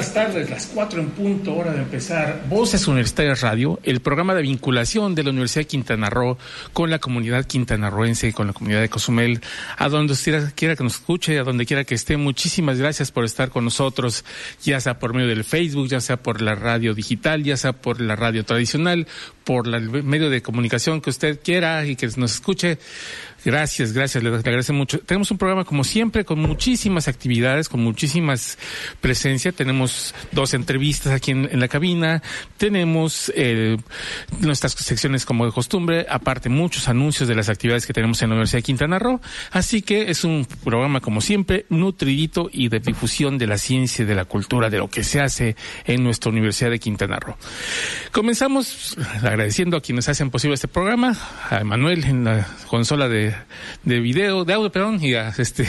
Buenas tardes, las cuatro en punto, hora de empezar. Voces Universitarias Radio, el programa de vinculación de la Universidad de Quintana Roo con la comunidad quintanarroense y con la comunidad de Cozumel. A donde quiera, quiera que nos escuche, a donde quiera que esté, muchísimas gracias por estar con nosotros, ya sea por medio del Facebook, ya sea por la radio digital, ya sea por la radio tradicional, por el medio de comunicación que usted quiera y que nos escuche. Gracias, gracias, le, agradecemos mucho. Tenemos un programa como siempre con muchísimas actividades, con muchísimas presencia. Tenemos dos entrevistas aquí en, en la cabina, tenemos eh, nuestras secciones como de costumbre, aparte muchos anuncios de las actividades que tenemos en la Universidad de Quintana Roo. Así que es un programa como siempre nutridito y de difusión de la ciencia y de la cultura, de lo que se hace en nuestra Universidad de Quintana Roo. Comenzamos agradeciendo a quienes hacen posible este programa, a Manuel en la consola de, de video, de audio, perdón, y a, este,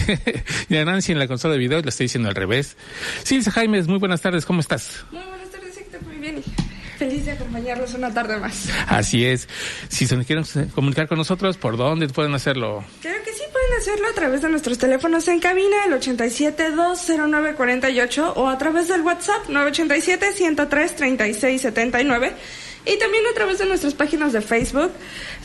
y a Nancy en la consola de video, le estoy diciendo al revés. Silvia Jaime, muy buenas tardes, ¿cómo estás? Muy buenas tardes, Héctor, muy bien. Feliz de acompañarlos una tarde más. Así es. Si se quieren comunicar con nosotros, ¿por dónde pueden hacerlo? Claro que sí, pueden hacerlo a través de nuestros teléfonos en cabina, el 87-209-48 o a través del WhatsApp 987-103-3679 y también a través de nuestras páginas de Facebook,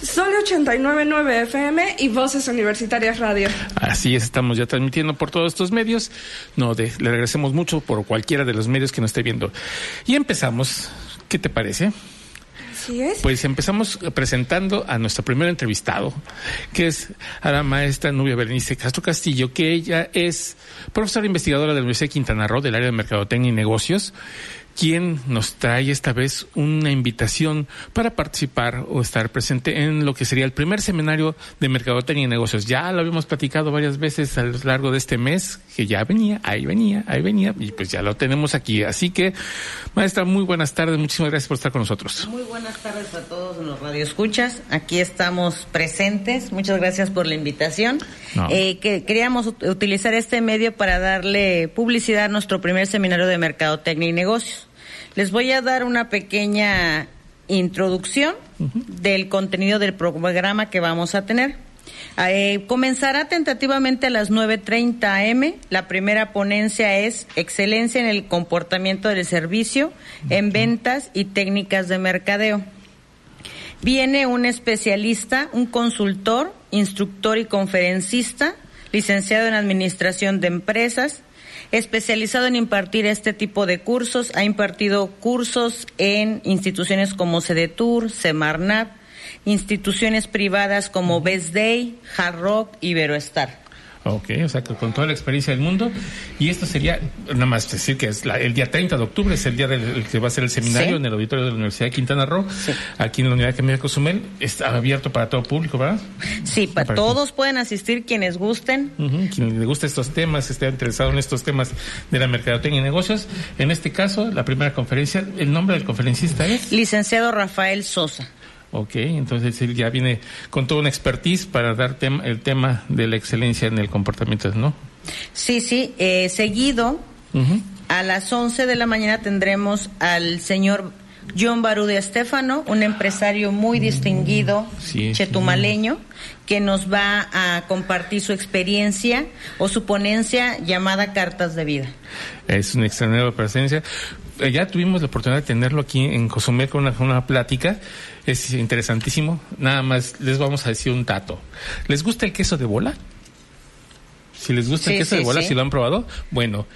Sol 899 FM y Voces Universitarias Radio. Así es, estamos ya transmitiendo por todos estos medios. No, de- le agradecemos mucho por cualquiera de los medios que nos esté viendo. Y empezamos. ¿Qué te parece? Así es. Pues empezamos presentando a nuestro primer entrevistado, que es a la maestra Nubia Berenice Castro Castillo, que ella es profesora investigadora de la Universidad de Quintana Roo del área de Mercadotecnia y Negocios, quien nos trae esta vez una invitación para participar o estar presente en lo que sería el primer seminario de Mercadotecnia y Negocios. Ya lo habíamos platicado varias veces a lo largo de este mes, que ya venía, ahí venía, ahí venía, y pues ya lo tenemos aquí. Así que, maestra, muy buenas tardes, muchísimas gracias por estar con nosotros. Muy buenas tardes a todos los radioescuchas. Aquí estamos presentes. Muchas gracias por la invitación. No. Eh, que queríamos ut- utilizar este medio para darle publicidad a nuestro primer seminario de mercadotecnia y negocios. Les voy a dar una pequeña introducción del contenido del programa que vamos a tener. Eh, comenzará tentativamente a las 9.30 am. La primera ponencia es Excelencia en el comportamiento del servicio en ventas y técnicas de mercadeo. Viene un especialista, un consultor, instructor y conferencista, licenciado en Administración de Empresas, especializado en impartir este tipo de cursos. Ha impartido cursos en instituciones como CEDETUR, Semarnat, instituciones privadas como Best Day, Hard Rock, Iberoestar. Ok, o sea, que con toda la experiencia del mundo. Y esto sería, nada más decir que es la- el día 30 de octubre, es el día del el que va a ser el seminario Sí. en el auditorio de la Universidad de Quintana Roo, aquí en la Unidad Académica de Cozumel. Está abierto para todo público, ¿verdad? Sí, pa- Para- todos pueden asistir quienes gusten. Ujú, Quien le guste estos temas, esté interesado en estos temas de la mercadotecnia y negocios. En este caso, la primera conferencia, el nombre del conferencista es. Licenciado Rafael Sosa. Ok, entonces él ya viene con toda una expertise para dar tem- el tema de la excelencia en el comportamiento, ¿no? Sí, sí, eh, seguido a las 11 de la mañana tendremos al señor John Barude Estefano, un empresario muy distinguido Sí, chetumaleño, que nos va a compartir su experiencia o su ponencia llamada Cartas de Vida. Es una extraordinaria presencia. Eh, Ya tuvimos la oportunidad de tenerlo aquí en Cozumel con una, una plática. Es interesantísimo. Nada más les vamos a decir un dato. ¿Les gusta el queso de bola? Si les gusta el Sí, queso de bola, sí. si lo han probado, bueno,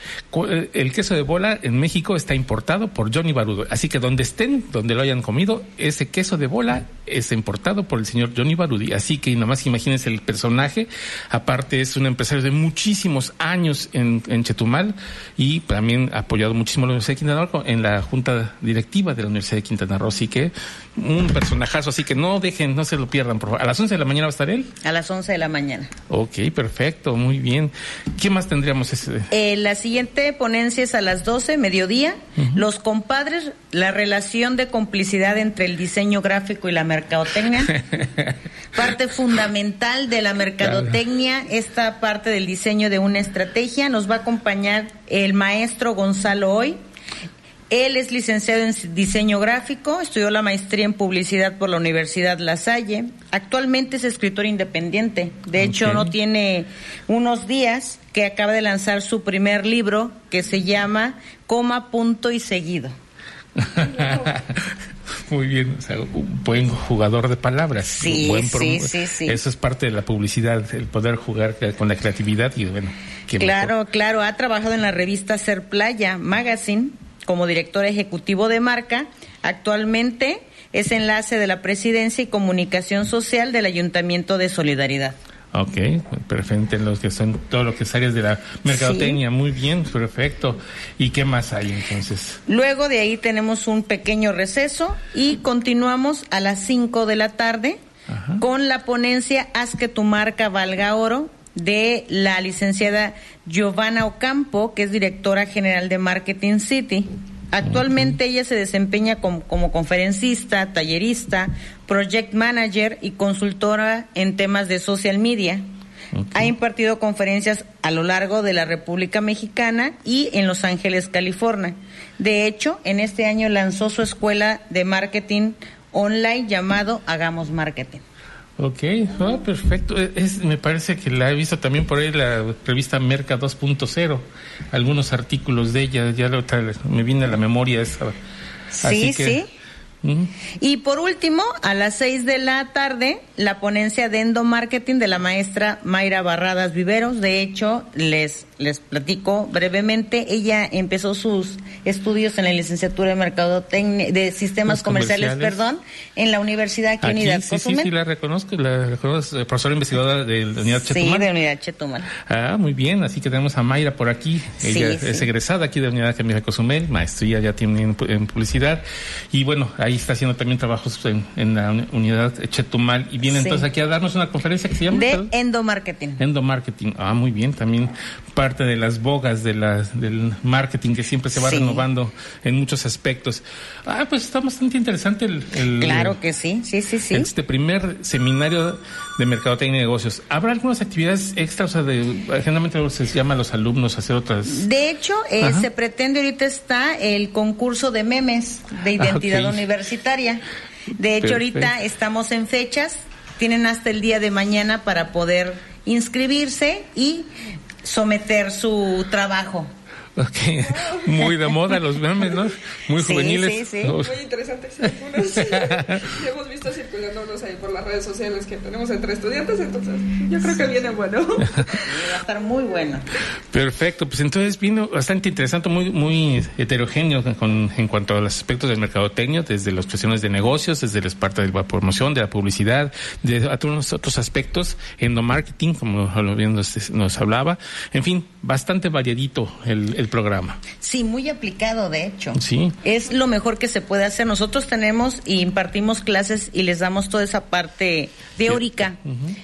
eh, el queso de bola en México está importado por Johnny Barudo. Así que donde estén, donde lo hayan comido, ese queso de bola es importado por el señor Johnny Barudi. Así que nada más imagínense el personaje. Aparte es un empresario de muchísimos años en, en Chetumal y también ha apoyado muchísimo a la Universidad de Quintana Roo en la junta directiva de la Universidad de Quintana Roo. Así que un personajazo. Así que no dejen, no se lo pierdan. Por favor. A las 11 de la mañana va a estar él. A las 11 de la mañana. Ok, perfecto, muy bien. ¿Qué más tendríamos? Ese? Eh, la siguiente ponencia es a las 12, mediodía. Los compadres, la relación de complicidad entre el diseño gráfico y la mercadotecnia. parte fundamental de la mercadotecnia, esta parte del diseño de una estrategia. Nos va a acompañar el maestro Gonzalo Hoy. Él es licenciado en diseño gráfico, estudió la maestría en publicidad por la Universidad La Salle. Actualmente es escritor independiente. De hecho, no tiene unos días que acaba de lanzar su primer libro que se llama Coma, punto y seguido. Muy bien, o sea, un buen jugador de palabras. Sí, buen sí, sí, sí, Eso es parte de la publicidad, el poder jugar con la creatividad y bueno. Claro, claro, ha trabajado en la revista Ser Playa Magazine como director ejecutivo de marca. Actualmente es enlace de la presidencia y comunicación social del Ayuntamiento de Solidaridad. Ok, perfecto, en los que son todo lo que es áreas de la mercadotecnia, muy bien, perfecto. ¿Y qué más hay entonces? Luego de ahí tenemos un pequeño receso y continuamos a las 5 de la tarde con la ponencia Haz que tu marca valga oro de la licenciada Giovanna Ocampo, que es directora general de Marketing City. Actualmente ella se desempeña como, conferencista, tallerista, project manager y consultora en temas de social media. Ha impartido conferencias a lo largo de la República Mexicana y en Los Ángeles, California. De hecho, en este año lanzó su escuela de marketing online llamado Hagamos Marketing. Ok, oh, perfecto. Es, me parece que la he visto también por ahí la revista Merca 2.0, algunos artículos de ella, ya lo, me viene a la memoria esa. Sí, sí. Y por último, a las seis de la tarde, la ponencia de endomarketing de la maestra Mayra Barradas Viveros. De hecho, les, les platico brevemente. Ella empezó sus estudios en la licenciatura de Mercadotecnia, de Sistemas comerciales, perdón, en la Universidad aquí, Unidad sí, Sí, sí, la reconozco, la reconozco, eh, profesora investigadora de la Unidad Chetumal. Sí, de Unidad Chetumal. Ah, muy bien, así que tenemos a Mayra por aquí. Ella es egresada aquí de la Unidad Académica Cozumel, maestría ya tiene en, publicidad. Y bueno, ahí está haciendo también trabajos en, la Unidad Chetumal. Y viene entonces aquí a darnos una conferencia que se llama... De endomarketing. Endomarketing, ah, muy bien, también parte de las bogas de del marketing que siempre se va renovando en muchos aspectos. Ah, pues está bastante interesante el, Claro que sí, sí, sí, sí. Este primer seminario de mercadotecnia y negocios. ¿Habrá algunas actividades extras? O sea, de, generalmente se llama a los alumnos a hacer otras. De hecho, eh, se pretende ahorita está el concurso de memes de ah, identidad universitaria. De hecho, ahorita estamos en fechas. Tienen hasta el día de mañana para poder inscribirse y someter su trabajo. Okay. Muy de moda los memes, ¿no? Muy juveniles. Sí, sí. Muy interesantes algunos. hemos visto circulándonos ahí por las redes sociales que tenemos entre estudiantes, entonces yo creo que viene bueno. va a estar muy bueno. Perfecto, pues entonces vino bastante interesante, muy muy heterogéneo con, en cuanto a los aspectos del mercadotecnia, desde las cuestiones de negocios, desde la parte de la promoción, de la publicidad, de otros, otros aspectos, endomarketing, como lo bien nos, nos hablaba. En fin, bastante variadito el el programa. Sí, muy aplicado, de hecho. Sí. Es lo mejor que se puede hacer. Nosotros tenemos y impartimos clases y les damos toda esa parte teórica.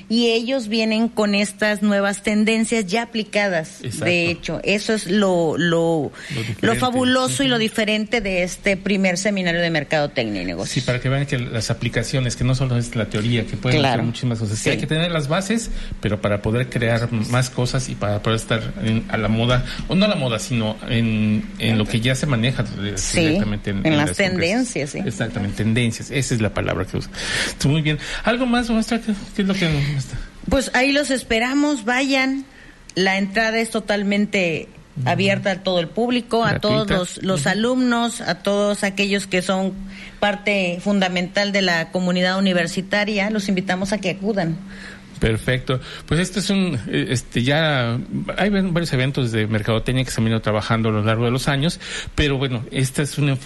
Y ellos vienen con estas nuevas tendencias ya aplicadas. De hecho, eso es lo, lo, lo, fabuloso y lo diferente de este primer seminario de mercadotecnia y negocios. Sí, para que vean que las aplicaciones, que no solo es la teoría, que pueden hacer muchísimas cosas. Sí, hay que tener las bases, pero para poder crear más cosas y para poder estar a la moda, o no a la moda, sino en, en lo que ya se maneja directamente en, las, tendencias. Sí. Exactamente, tendencias. Esa es la palabra que usa. Muy bien. ¿Algo más, muestra? ¿Qué, es lo que Pues ahí los esperamos, vayan. La entrada es totalmente abierta a todo el público, a todos los, los alumnos, a todos aquellos que son parte fundamental de la comunidad universitaria. Los invitamos a que acudan. Perfecto. Pues este es un, eh, este ya hay varios eventos de mercadotecnia que se han venido trabajando a lo largo de los años, pero bueno, este es un, eh,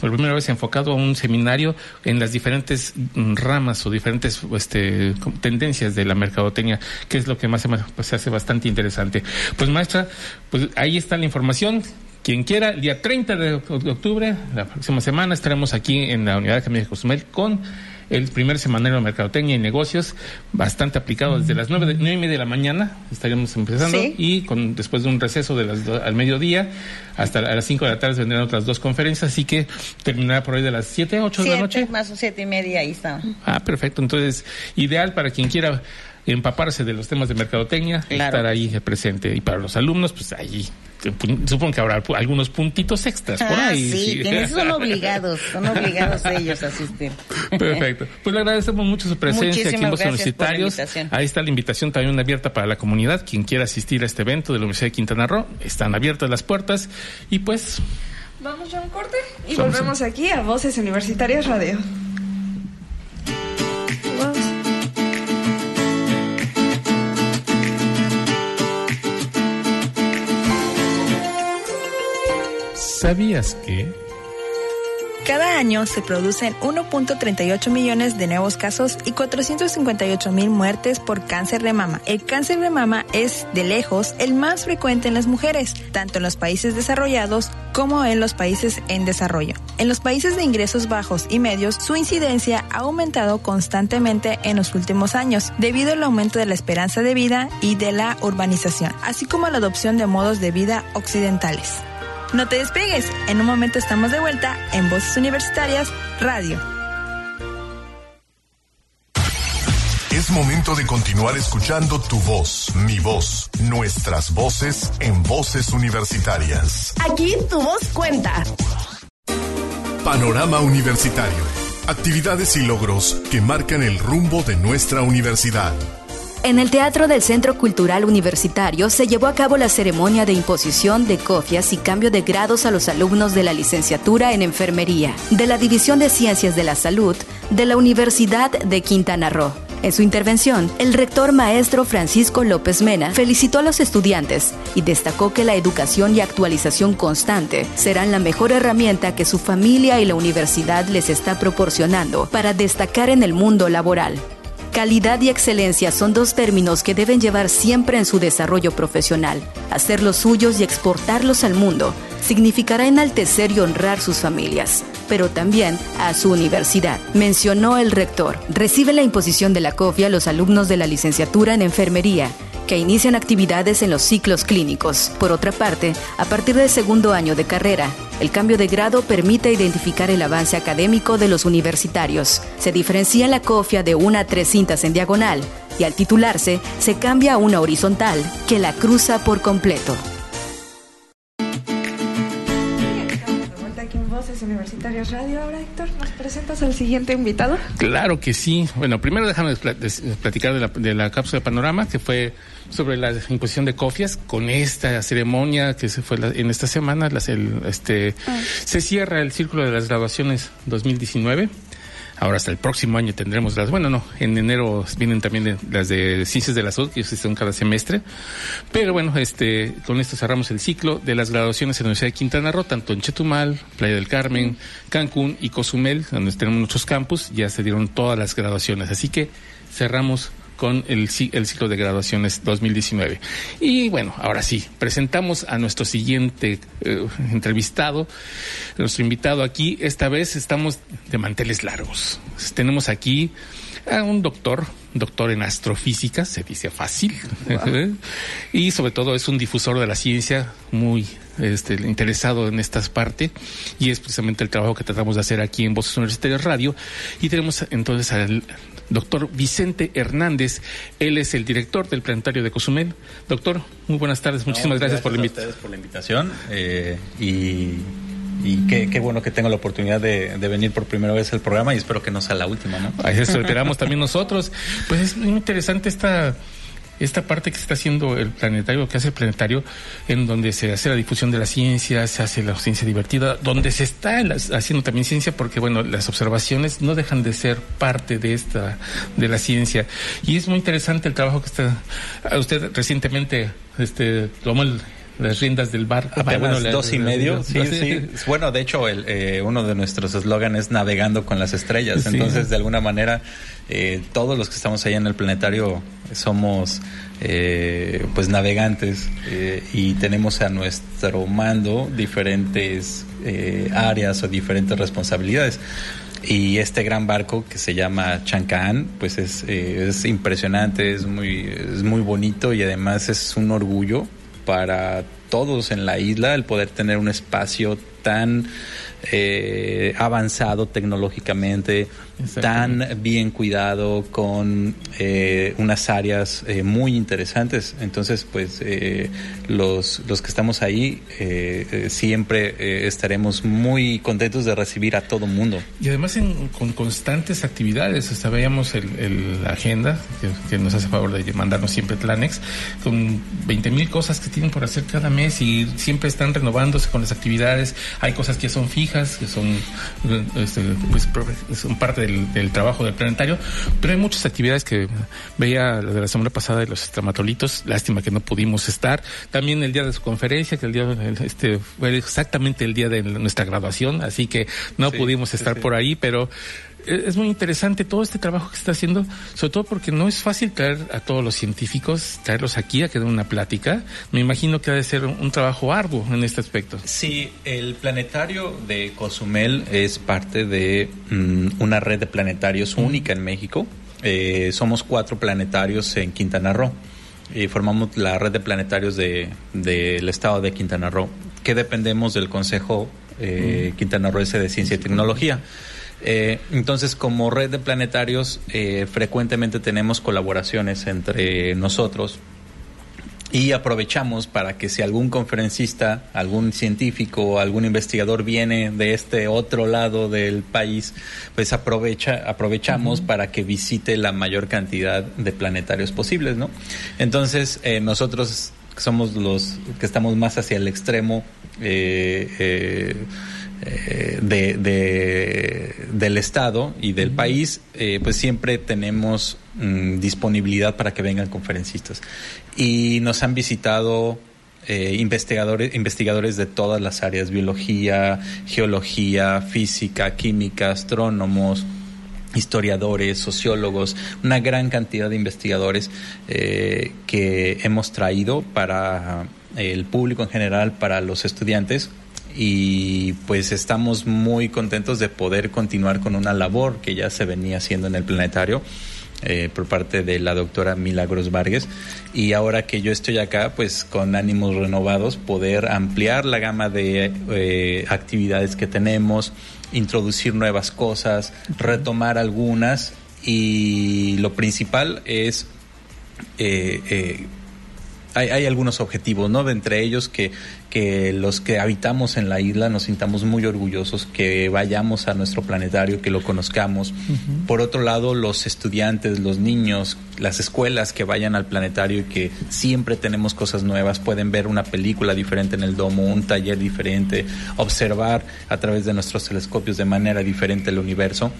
por primera vez enfocado a un seminario en las diferentes ramas o diferentes este, tendencias de la mercadotecnia, que es lo que más se, pues, se hace bastante interesante. Pues maestra, pues ahí está la información quien quiera, el día 30 de octubre, la próxima semana, estaremos aquí en la Unidad Académica de Cozumel con el primer semanario de mercadotecnia y negocios, bastante aplicado desde las nueve, de, nueve y media de la mañana, estaríamos empezando, y con después de un receso de las al mediodía, hasta a las cinco de la tarde vendrán otras dos conferencias, así que terminará por ahí de las siete, ocho de la noche. Más o siete y media, ahí está. Ah, perfecto, entonces, ideal para quien quiera empaparse de los temas de mercadotecnia, estar ahí presente. Y para los alumnos, pues ahí supongo que habrá algunos puntitos extras por ah, ahí. Sí, son obligados, son obligados ellos a asistir. Perfecto. Pues le agradecemos mucho su presencia aquí en los universitarios. Ahí está la invitación también abierta para la comunidad. Quien quiera asistir a este evento de la Universidad de Quintana Roo, están abiertas las puertas. Y pues. Vamos a un corte y volvemos aquí a Voces Universitarias Radio. ¿Sabías que? Cada año se producen 1.38 millones de nuevos casos y 458 mil muertes por cáncer de mama. El cáncer de mama es, de lejos, el más frecuente en las mujeres, tanto en los países desarrollados como en los países en desarrollo. En los países de ingresos bajos y medios, su incidencia ha aumentado constantemente en los últimos años, debido al aumento de la esperanza de vida y de la urbanización, así como a la adopción de modos de vida occidentales. No te despegues, en un momento estamos de vuelta en Voces Universitarias Radio. Es momento de continuar escuchando tu voz, mi voz, nuestras voces en Voces Universitarias. Aquí tu voz cuenta. Panorama Universitario. Actividades y logros que marcan el rumbo de nuestra universidad. En el Teatro del Centro Cultural Universitario se llevó a cabo la ceremonia de imposición de cofias y cambio de grados a los alumnos de la licenciatura en enfermería de la División de Ciencias de la Salud de la Universidad de Quintana Roo. En su intervención, el rector maestro Francisco López Mena felicitó a los estudiantes y destacó que la educación y actualización constante serán la mejor herramienta que su familia y la universidad les está proporcionando para destacar en el mundo laboral. Calidad y excelencia son dos términos que deben llevar siempre en su desarrollo profesional. Hacerlos suyos y exportarlos al mundo significará enaltecer y honrar sus familias, pero también a su universidad, mencionó el rector. Recibe la imposición de la COFIA los alumnos de la licenciatura en enfermería que inician actividades en los ciclos clínicos. Por otra parte, a partir del segundo año de carrera, el cambio de grado permite identificar el avance académico de los universitarios. Se diferencia la cofia de una a tres cintas en diagonal y al titularse se cambia a una horizontal que la cruza por completo. Universitarias Radio. Ahora, Héctor, ¿nos presentas al siguiente invitado? Claro que sí. Bueno, primero déjame platicar de la, de la cápsula de panorama, que fue sobre la imposición de cofias con esta ceremonia que se fue en esta semana. Las, el, este, ah. Se cierra el círculo de las graduaciones 2019. Ahora hasta el próximo año tendremos las, bueno, no, en enero vienen también las de ciencias de la salud, que son cada semestre. Pero bueno, este, con esto cerramos el ciclo de las graduaciones en la Universidad de Quintana Roo, tanto en Chetumal, Playa del Carmen, Cancún y Cozumel, donde tenemos nuestros campus, ya se dieron todas las graduaciones. Así que cerramos con el, el ciclo de graduaciones 2019. Y bueno, ahora sí, presentamos a nuestro siguiente eh, entrevistado, nuestro invitado aquí. Esta vez estamos de manteles largos. Tenemos aquí a un doctor, doctor en astrofísica, se dice fácil, y sobre todo es un difusor de la ciencia muy este, interesado en esta parte y es precisamente el trabajo que tratamos de hacer aquí en Voces Universitarias Radio y tenemos entonces al doctor Vicente Hernández. Él es el director del Planetario de Cozumel. Doctor, muy buenas tardes. Muchísimas gracias, por, la por la invitación. Eh, y qué, bueno que tengo la oportunidad de, venir por primera vez al programa y espero que no sea la última, ¿no? Eso esperamos también nosotros. Pues es muy interesante esta esta parte que está haciendo el planetario, que hace el planetario, en donde se hace la difusión de la ciencia, se hace la ciencia divertida, donde se está haciendo también ciencia, porque bueno, las observaciones no dejan de ser parte de esta, de la ciencia. Y es muy interesante el trabajo que está, usted recientemente este, tomó el, las riendas del bar. Apenas dos y medio. Sí, sí. Bueno, de hecho, el, eh, uno de nuestros eslóganes es navegando con las estrellas. Entonces, de alguna manera, eh, todos los que estamos ahí en el planetario somos eh, pues navegantes y tenemos a nuestro mando diferentes áreas o diferentes responsabilidades. Y este gran barco que se llama Chancán, pues es, es impresionante, es muy, es muy bonito y además es un orgullo para todos en la isla el poder tener un espacio tan eh, avanzado tecnológicamente, tan bien cuidado, con eh, unas áreas eh, muy interesantes. Entonces, pues los, los que estamos ahí siempre estaremos muy contentos de recibir a todo mundo. Y además con constantes actividades, hasta veíamos el, la agenda que, nos hace favor de mandarnos siempre Tlanex, con 20 mil cosas que tienen por hacer cada mes y siempre están renovándose con las actividades. Hay cosas que son fijas que son, este, pues, son parte del, trabajo del planetario, pero hay muchas actividades que veía de la semana pasada de los estramatolitos, lástima que no pudimos estar, también el día de su conferencia, que el día este fue exactamente el día de nuestra graduación, así que no pudimos estar por ahí, pero es muy interesante todo este trabajo que está haciendo, sobre todo porque no es fácil traer a todos los científicos, traerlos aquí a que den una plática. Me imagino que ha de ser un, trabajo arduo en este aspecto. Sí, el planetario de Cozumel es parte de mm, una red de planetarios única en México. Eh, somos cuatro planetarios en Quintana Roo y formamos la red de planetarios del de, estado de Quintana Roo, que dependemos del Consejo eh, Quintanarroense de Ciencia y Tecnología. Eh, entonces, como red de planetarios, eh, frecuentemente tenemos colaboraciones entre nosotros y aprovechamos para que si algún conferencista, algún científico, algún investigador viene de este otro lado del país, pues aprovecha, aprovechamos para que visite la mayor cantidad de planetarios posibles, ¿no? Entonces, eh, nosotros somos los que estamos más hacia el extremo eh, eh, de, del Estado y del país, eh, pues siempre tenemos mm, disponibilidad para que vengan conferencistas. Y nos han visitado eh, investigadores, investigadores de todas las áreas, biología, geología, física, química, astrónomos, historiadores, sociólogos, una gran cantidad de investigadores que hemos traído para el público en general, para los estudiantes, y pues estamos muy contentos de poder continuar con una labor que ya se venía haciendo en el planetario. Eh, por parte de la doctora Milagros Vargas y ahora que yo estoy acá pues con ánimos renovados poder ampliar la gama de eh, actividades que tenemos introducir nuevas cosas retomar algunas y lo principal es eh, hay, algunos objetivos, ¿no? De entre ellos que, que los que habitamos en la isla nos sintamos muy orgullosos, que vayamos a nuestro planetario, que lo conozcamos. Por otro lado, los estudiantes, los niños, las escuelas que vayan al planetario y que siempre tenemos cosas nuevas, pueden ver una película diferente en el domo, un taller diferente, observar a través de nuestros telescopios de manera diferente el universo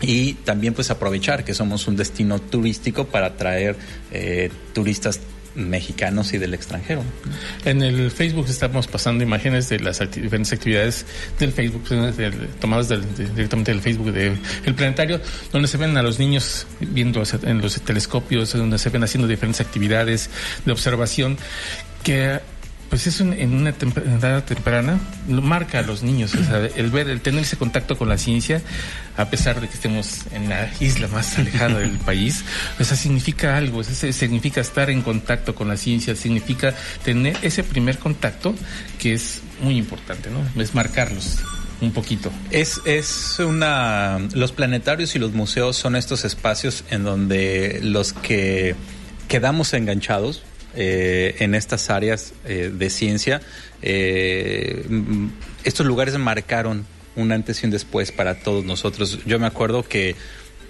y también pues aprovechar que somos un destino turístico para atraer eh, turistas mexicanos y del extranjero. En el Facebook estamos pasando imágenes de las diferentes actividades del Facebook, pues, tomadas directamente del Facebook del planetario, donde se ven a los niños viendo en los telescopios, donde se ven haciendo diferentes actividades de observación que pues es en una edad temprana, marca a los niños, el ver, el tener ese contacto con la ciencia, a pesar de que estemos en la isla más alejada del país, eso significa algo, significa estar en contacto con la ciencia, significa tener ese primer contacto que es muy importante, ¿no? Es marcarlos un poquito. Es, es una. Los planetarios y los museos son estos espacios en donde los que quedamos enganchados, eh, en estas áreas eh, de ciencia. Eh, estos lugares marcaron un antes y un después para todos nosotros. Yo me acuerdo que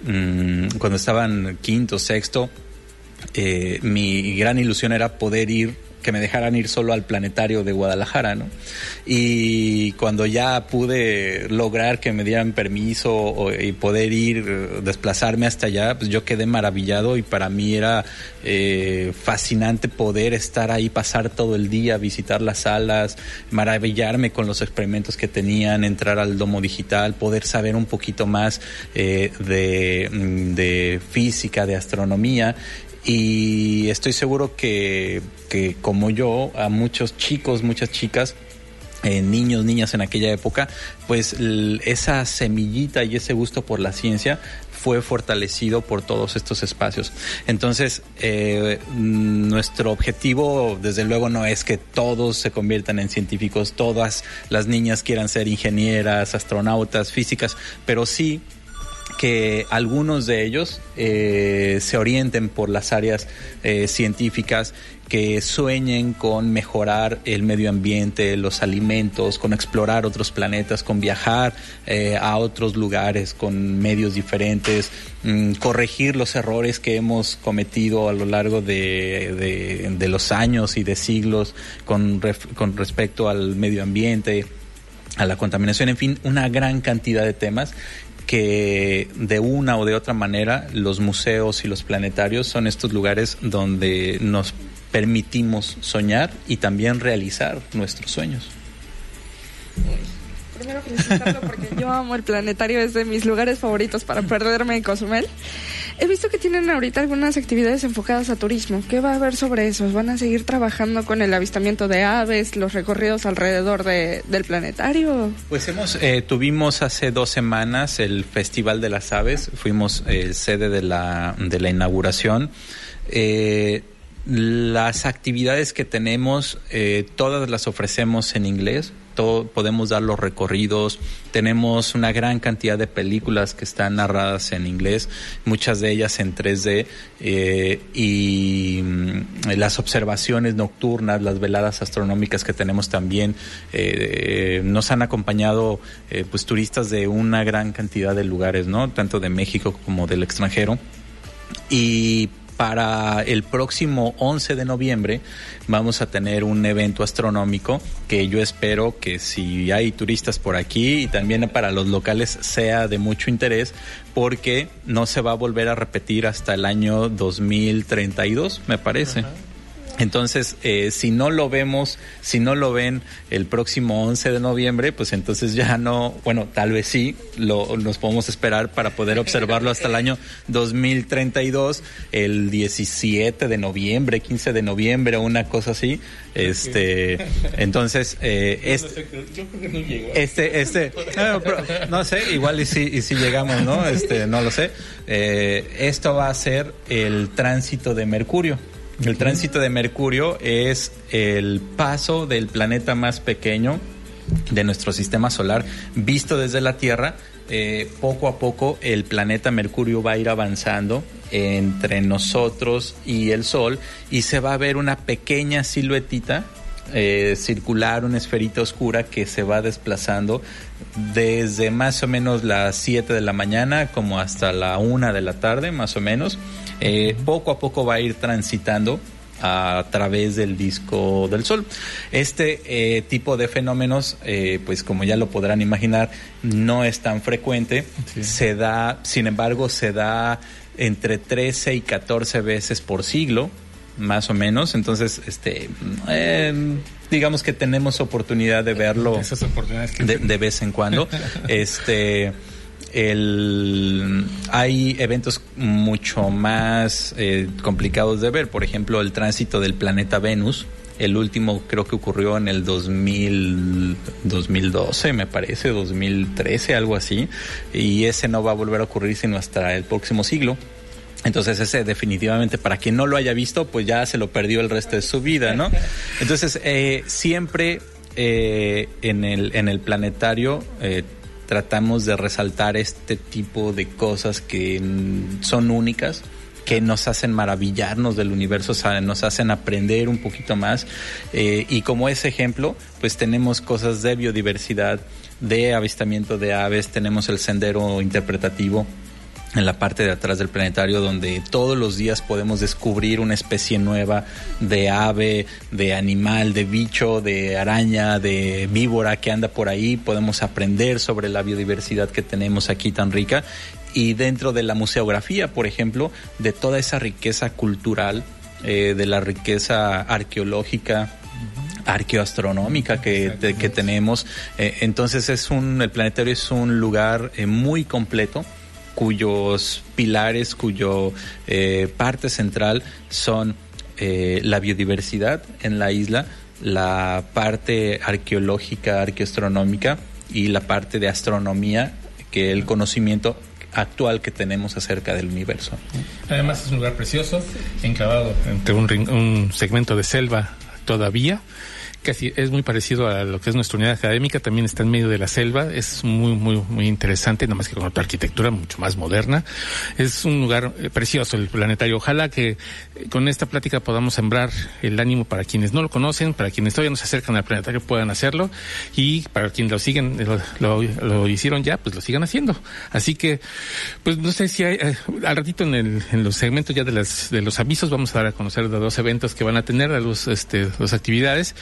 mm, cuando estaban quinto, sexto, mi gran ilusión era poder ir que me dejaran ir solo al planetario de Guadalajara, ¿no? Y cuando ya pude lograr que me dieran permiso y poder ir, desplazarme hasta allá, pues yo quedé maravillado y para mí era eh, fascinante poder estar ahí, pasar todo el día, visitar las salas, maravillarme con los experimentos que tenían, entrar al domo digital, poder saber un poquito más eh, de, de física, de astronomía y estoy seguro que, que como yo, a muchos chicos, muchas chicas, eh, niños, niñas en aquella época, pues esa semillita y ese gusto por la ciencia fue fortalecido por todos estos espacios. Entonces, eh, nuestro objetivo, desde luego, no es que todos se conviertan en científicos, todas las niñas quieran ser ingenieras, astronautas, físicas, pero sí que algunos de ellos eh, se orienten por las áreas eh, científicas, que sueñen con mejorar el medio ambiente, los alimentos, con explorar otros planetas, con viajar eh, a otros lugares con medios diferentes, mm, corregir los errores que hemos cometido a lo largo de, de, los años y de siglos con, con respecto al medio ambiente a la contaminación, en fin, una gran cantidad de temas que de una o de otra manera los museos y los planetarios son estos lugares donde nos permitimos soñar y también realizar nuestros sueños. Primero felicitarlo porque yo amo el planetario, es de mis lugares favoritos para perderme en Cozumel. He visto que tienen ahorita algunas actividades enfocadas a turismo. ¿Qué va a haber sobre eso? ¿Van a seguir trabajando con el avistamiento de aves, los recorridos alrededor de, del planetario? Pues hemos, eh, tuvimos hace dos semanas el Festival de las Aves, fuimos eh, sede de la, de la inauguración. Eh, las actividades que tenemos, eh, todas las ofrecemos en inglés, podemos dar los recorridos, tenemos una gran cantidad de películas que están narradas en inglés, muchas de ellas en 3D, eh, y mm, las observaciones nocturnas, las veladas astronómicas que tenemos también, eh, nos han acompañado pues turistas de una gran cantidad de lugares, ¿no? Tanto de México como del extranjero. Y para el próximo 11 de noviembre vamos a tener un evento astronómico que yo espero que si hay turistas por aquí y también para los locales sea de mucho interés porque no se va a volver a repetir hasta el año 2032, me parece. Entonces, eh, si no lo vemos, si no lo ven el próximo 11 de noviembre, pues entonces ya no, bueno, tal vez sí, lo, nos podemos esperar para poder observarlo hasta el año 2032, el 17 de noviembre, 15 de noviembre, una cosa así. Este, entonces, eh, este, este, este, no, sé, igual y si, y si llegamos, ¿no? Este, no lo sé. Eh, esto va a ser el tránsito de Mercurio. El tránsito de Mercurio es el paso del planeta más pequeño de nuestro sistema solar visto desde la Tierra. Eh, poco a poco el planeta Mercurio va a ir avanzando entre nosotros y el Sol y se va a ver una pequeña siluetita eh, circular, una esferita oscura que se va desplazando desde más o menos las 7 de la mañana como hasta la 1 de la tarde, más o menos eh, poco a poco va a ir transitando a través del disco del Sol. Este eh, tipo de fenómenos, eh, pues como ya lo podrán imaginar, no es tan frecuente. Se da, sin embargo, se da entre 13 y 14 veces por siglo, más o menos. Entonces, este, digamos que tenemos oportunidad de verlo de, de, vez en cuando. este el, hay eventos mucho más eh, complicados de ver, por ejemplo, el tránsito del planeta Venus. El último creo que ocurrió en el 2000, 2012, me parece, 2013, algo así. Y ese no va a volver a ocurrir sino hasta el próximo siglo. Entonces ese definitivamente para quien no lo haya visto, pues ya se lo perdió el resto de su vida, ¿no? Entonces eh, siempre eh, en, el, en el planetario tratamos de resaltar este tipo de cosas que son únicas, que nos hacen maravillarnos del universo, nos hacen aprender un poquito más. Eh, y como ese ejemplo, pues tenemos cosas de biodiversidad, de avistamiento de aves, tenemos el sendero interpretativo en la parte de atrás del planetario donde todos los días podemos descubrir una especie nueva de ave, de animal, de bicho, de araña, de víbora que anda por ahí, podemos aprender sobre la biodiversidad que tenemos aquí tan rica. Y dentro de la museografía, por ejemplo, de toda esa riqueza cultural, eh, de la riqueza arqueológica, arqueoastronómica que, que tenemos. Eh, entonces es un, el planetario es un lugar eh, muy completo cuyos pilares, cuyo eh, parte central son eh, la biodiversidad en la isla, la parte arqueológica, arqueoastronómica y la parte de astronomía, que el conocimiento actual que tenemos acerca del universo. Además es un lugar precioso, enclavado entre un, un segmento de selva todavía casi es muy parecido a lo que es nuestra unidad académica, también está en medio de la selva, es muy, muy, muy interesante, nada más que con otra arquitectura mucho más moderna. Es un lugar eh, precioso el planetario. Ojalá que eh, con esta plática podamos sembrar el ánimo para quienes no lo conocen, para quienes todavía no se acercan al planetario puedan hacerlo y para quienes lo siguen, lo, hicieron ya, pues lo sigan haciendo. Así que, pues no sé si hay, eh, al ratito en, el, en los segmentos ya de, las, de los avisos vamos a dar a conocer los dos eventos que van a tener, a los, este, las actividades.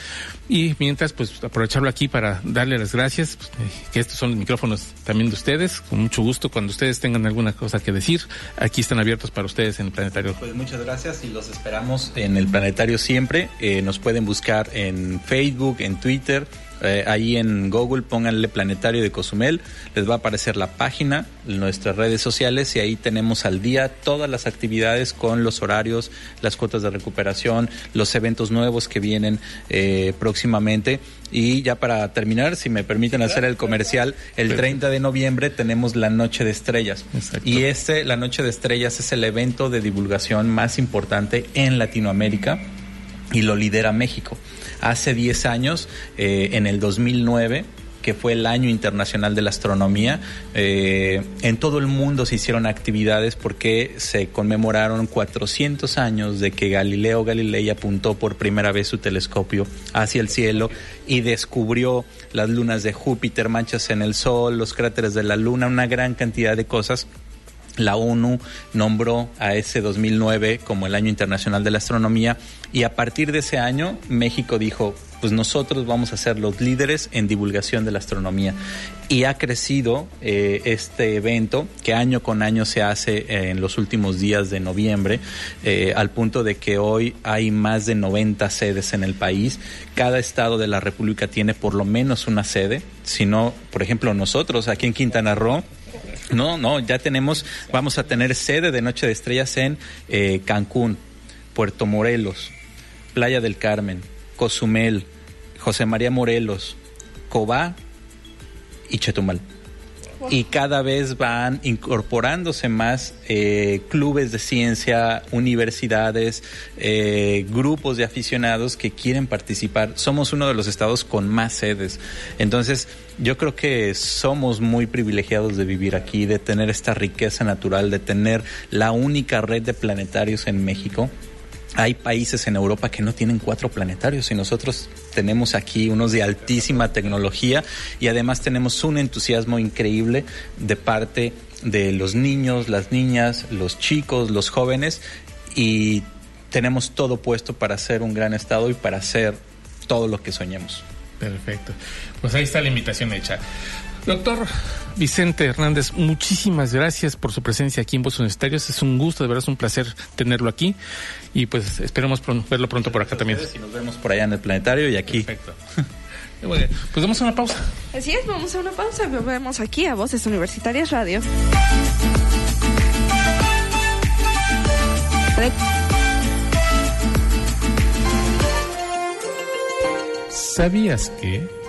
Y mientras, pues aprovecharlo aquí para darle las gracias, pues, eh, que estos son los micrófonos también de ustedes, con mucho gusto, cuando ustedes tengan alguna cosa que decir, aquí están abiertos para ustedes en el planetario. Pues muchas gracias y los esperamos en el planetario siempre. Eh, nos pueden buscar en Facebook, en Twitter eh, ahí en Google pónganle Planetario de Cozumel, les va a aparecer la página, nuestras redes sociales y ahí tenemos al día todas las actividades con los horarios, las cuotas de recuperación, los eventos nuevos que vienen eh, próximamente. Y ya para terminar, si me permiten hacer el comercial, el 30 de noviembre tenemos la Noche de Estrellas. Y este, la Noche de Estrellas, es el evento de divulgación más importante en Latinoamérica y lo lidera México hace 10 años, eh, en el 2009, que fue el año internacional de la astronomía. Eh, en todo el mundo se hicieron actividades porque se conmemoraron 400 años de que Galileo Galilei apuntó por primera vez su telescopio hacia el cielo y descubrió las lunas de Júpiter, manchas en el Sol, los cráteres de la Luna, una gran cantidad de cosas la ONU nombró a ese 2009 como el Año Internacional de la Astronomía y a partir de ese año México dijo, pues nosotros vamos a ser los líderes en divulgación de la astronomía. Y ha crecido eh, este evento que año con año se hace eh, en los últimos días de noviembre, eh, al punto de que hoy hay más de 90 sedes en el país. Cada estado de la República tiene por lo menos una sede. Si no, por ejemplo, nosotros aquí en Quintana Roo, no, no, ya tenemos, vamos a tener sede de Noche de Estrellas en eh, Cancún, Puerto Morelos, Playa del Carmen, Cozumel, José María Morelos, Cobá y Chetumal y cada vez van incorporándose más eh, clubes de ciencia, universidades, eh, grupos de aficionados que quieren participar. Somos uno de los estados con más sedes. Entonces, yo creo que somos muy privilegiados de vivir aquí, de tener esta riqueza natural, de tener la única red de planetarios en México hay países en Europa que no tienen cuatro planetarios y nosotros tenemos aquí unos de altísima tecnología y además tenemos un entusiasmo increíble de parte de los niños, las niñas, los chicos, los jóvenes y tenemos todo puesto para ser un gran estado y para hacer todo lo que soñemos. Perfecto. Pues ahí está la invitación hecha. Doctor Vicente Hernández, muchísimas gracias por su presencia aquí en Voz Universitarios. Es un gusto, de verdad es un placer tenerlo aquí y pues esperemos verlo pronto por acá también. Y nos vemos por allá en el planetario y aquí. Perfecto. pues vamos a una pausa. Así es, vamos a una pausa. Vemos aquí a Voces Universitarias Radio. ¿Sabías que...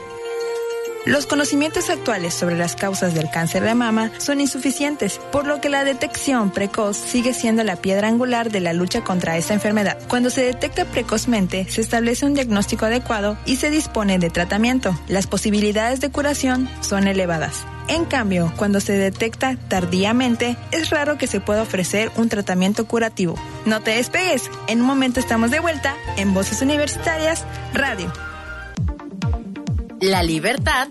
Los conocimientos actuales sobre las causas del cáncer de mama son insuficientes, por lo que la detección precoz sigue siendo la piedra angular de la lucha contra esta enfermedad. Cuando se detecta precozmente, se establece un diagnóstico adecuado y se dispone de tratamiento. Las posibilidades de curación son elevadas. En cambio, cuando se detecta tardíamente, es raro que se pueda ofrecer un tratamiento curativo. No te despegues, en un momento estamos de vuelta en Voces Universitarias Radio. La libertad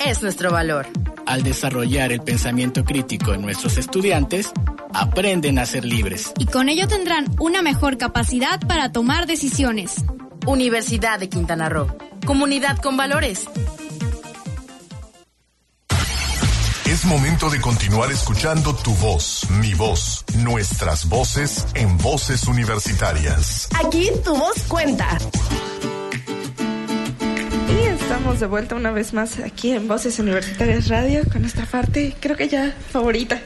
es nuestro valor. Al desarrollar el pensamiento crítico en nuestros estudiantes, aprenden a ser libres. Y con ello tendrán una mejor capacidad para tomar decisiones. Universidad de Quintana Roo. Comunidad con valores. Es momento de continuar escuchando tu voz, mi voz, nuestras voces en voces universitarias. Aquí tu voz cuenta. Estamos de vuelta una vez más aquí en Voces Universitarias Radio con nuestra parte, creo que ya favorita.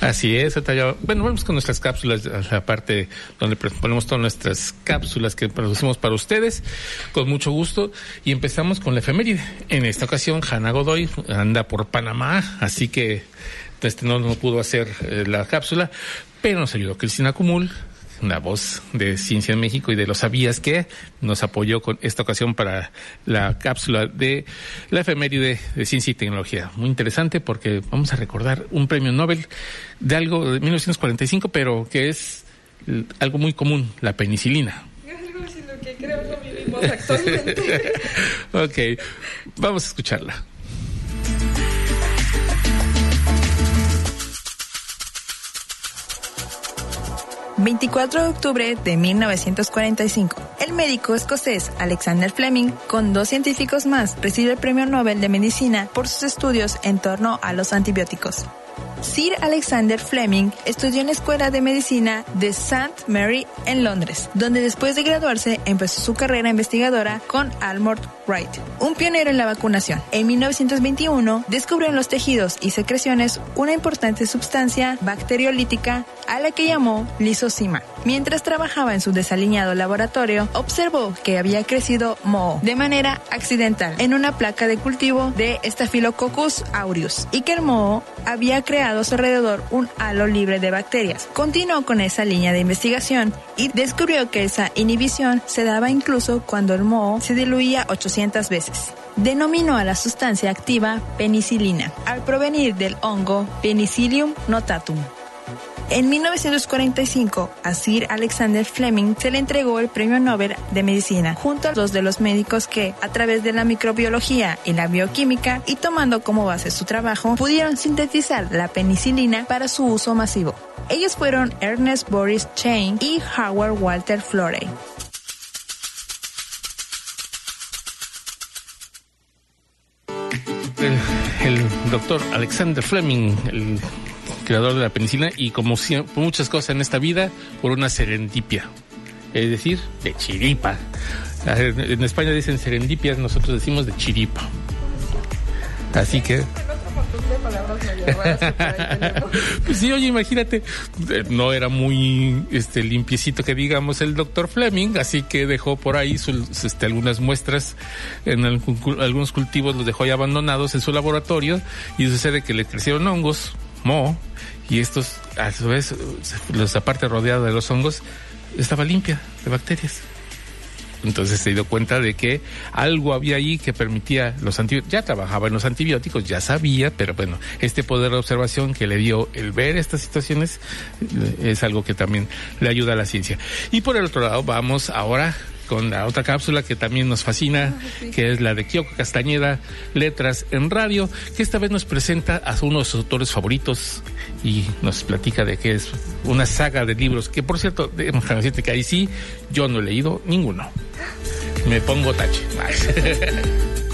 Así es, ya, bueno, vamos con nuestras cápsulas, la parte donde ponemos todas nuestras cápsulas que producimos para ustedes, con mucho gusto, y empezamos con la efeméride. En esta ocasión, Hanna Godoy anda por Panamá, así que este no, no pudo hacer eh, la cápsula, pero nos ayudó Cristina Cumul, una voz de Ciencia en México y de los sabías que nos apoyó con esta ocasión para la cápsula de la efeméride de ciencia y tecnología. Muy interesante porque vamos a recordar un premio Nobel de algo de 1945, pero que es algo muy común, la penicilina. lo que creo que vivimos actualmente. ok, vamos a escucharla. 24 de octubre de 1945, el médico escocés Alexander Fleming, con dos científicos más, recibe el Premio Nobel de Medicina por sus estudios en torno a los antibióticos. Sir Alexander Fleming estudió en la Escuela de Medicina de St. Mary en Londres, donde después de graduarse empezó su carrera investigadora con Almond Wright, un pionero en la vacunación. En 1921 descubrió en los tejidos y secreciones una importante sustancia bacteriolítica a la que llamó lisocima. Mientras trabajaba en su desaliñado laboratorio, observó que había crecido moho de manera accidental en una placa de cultivo de Staphylococcus aureus y que el moho había creado a su alrededor un halo libre de bacterias. Continuó con esa línea de investigación y descubrió que esa inhibición se daba incluso cuando el moho se diluía 800 veces. Denominó a la sustancia activa penicilina, al provenir del hongo Penicillium notatum. En 1945, a Sir Alexander Fleming se le entregó el Premio Nobel de Medicina, junto a dos de los médicos que, a través de la microbiología y la bioquímica, y tomando como base su trabajo, pudieron sintetizar la penicilina para su uso masivo. Ellos fueron Ernest Boris Chain y Howard Walter Florey. El, doctor Alexander Fleming, el creador de la penicilina y como por muchas cosas en esta vida, por una serendipia, es decir, de chiripa. En España dicen serendipia, nosotros decimos de chiripa. Así que... pues sí, oye, imagínate, eh, no era muy este limpiecito que digamos el doctor Fleming, así que dejó por ahí este, algunas muestras en algunos cultivos los dejó ya abandonados en su laboratorio y sucede que le crecieron hongos, mo, y estos, a su vez, la parte rodeada de los hongos estaba limpia de bacterias. Entonces se dio cuenta de que algo había ahí que permitía los antibióticos. Ya trabajaba en los antibióticos, ya sabía, pero bueno, este poder de observación que le dio el ver estas situaciones eh, es algo que también le ayuda a la ciencia. Y por el otro lado, vamos ahora con la otra cápsula que también nos fascina, ah, que es la de Kyoko Castañeda, Letras en Radio, que esta vez nos presenta a uno de sus autores favoritos y nos platica de que es una saga de libros, que por cierto, déjame decirte que ahí sí, yo no he leído ninguno. Me pongo tache.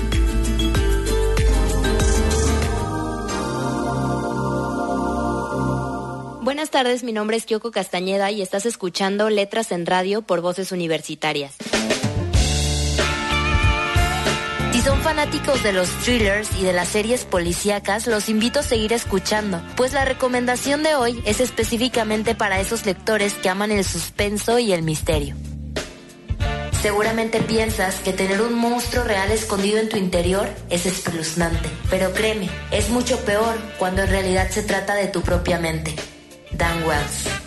Buenas tardes, mi nombre es Kyoko Castañeda y estás escuchando Letras en Radio por Voces Universitarias. Si son fanáticos de los thrillers y de las series policíacas, los invito a seguir escuchando, pues la recomendación de hoy es específicamente para esos lectores que aman el suspenso y el misterio. Seguramente piensas que tener un monstruo real escondido en tu interior es espeluznante, pero créeme, es mucho peor cuando en realidad se trata de tu propia mente. Dan Wells.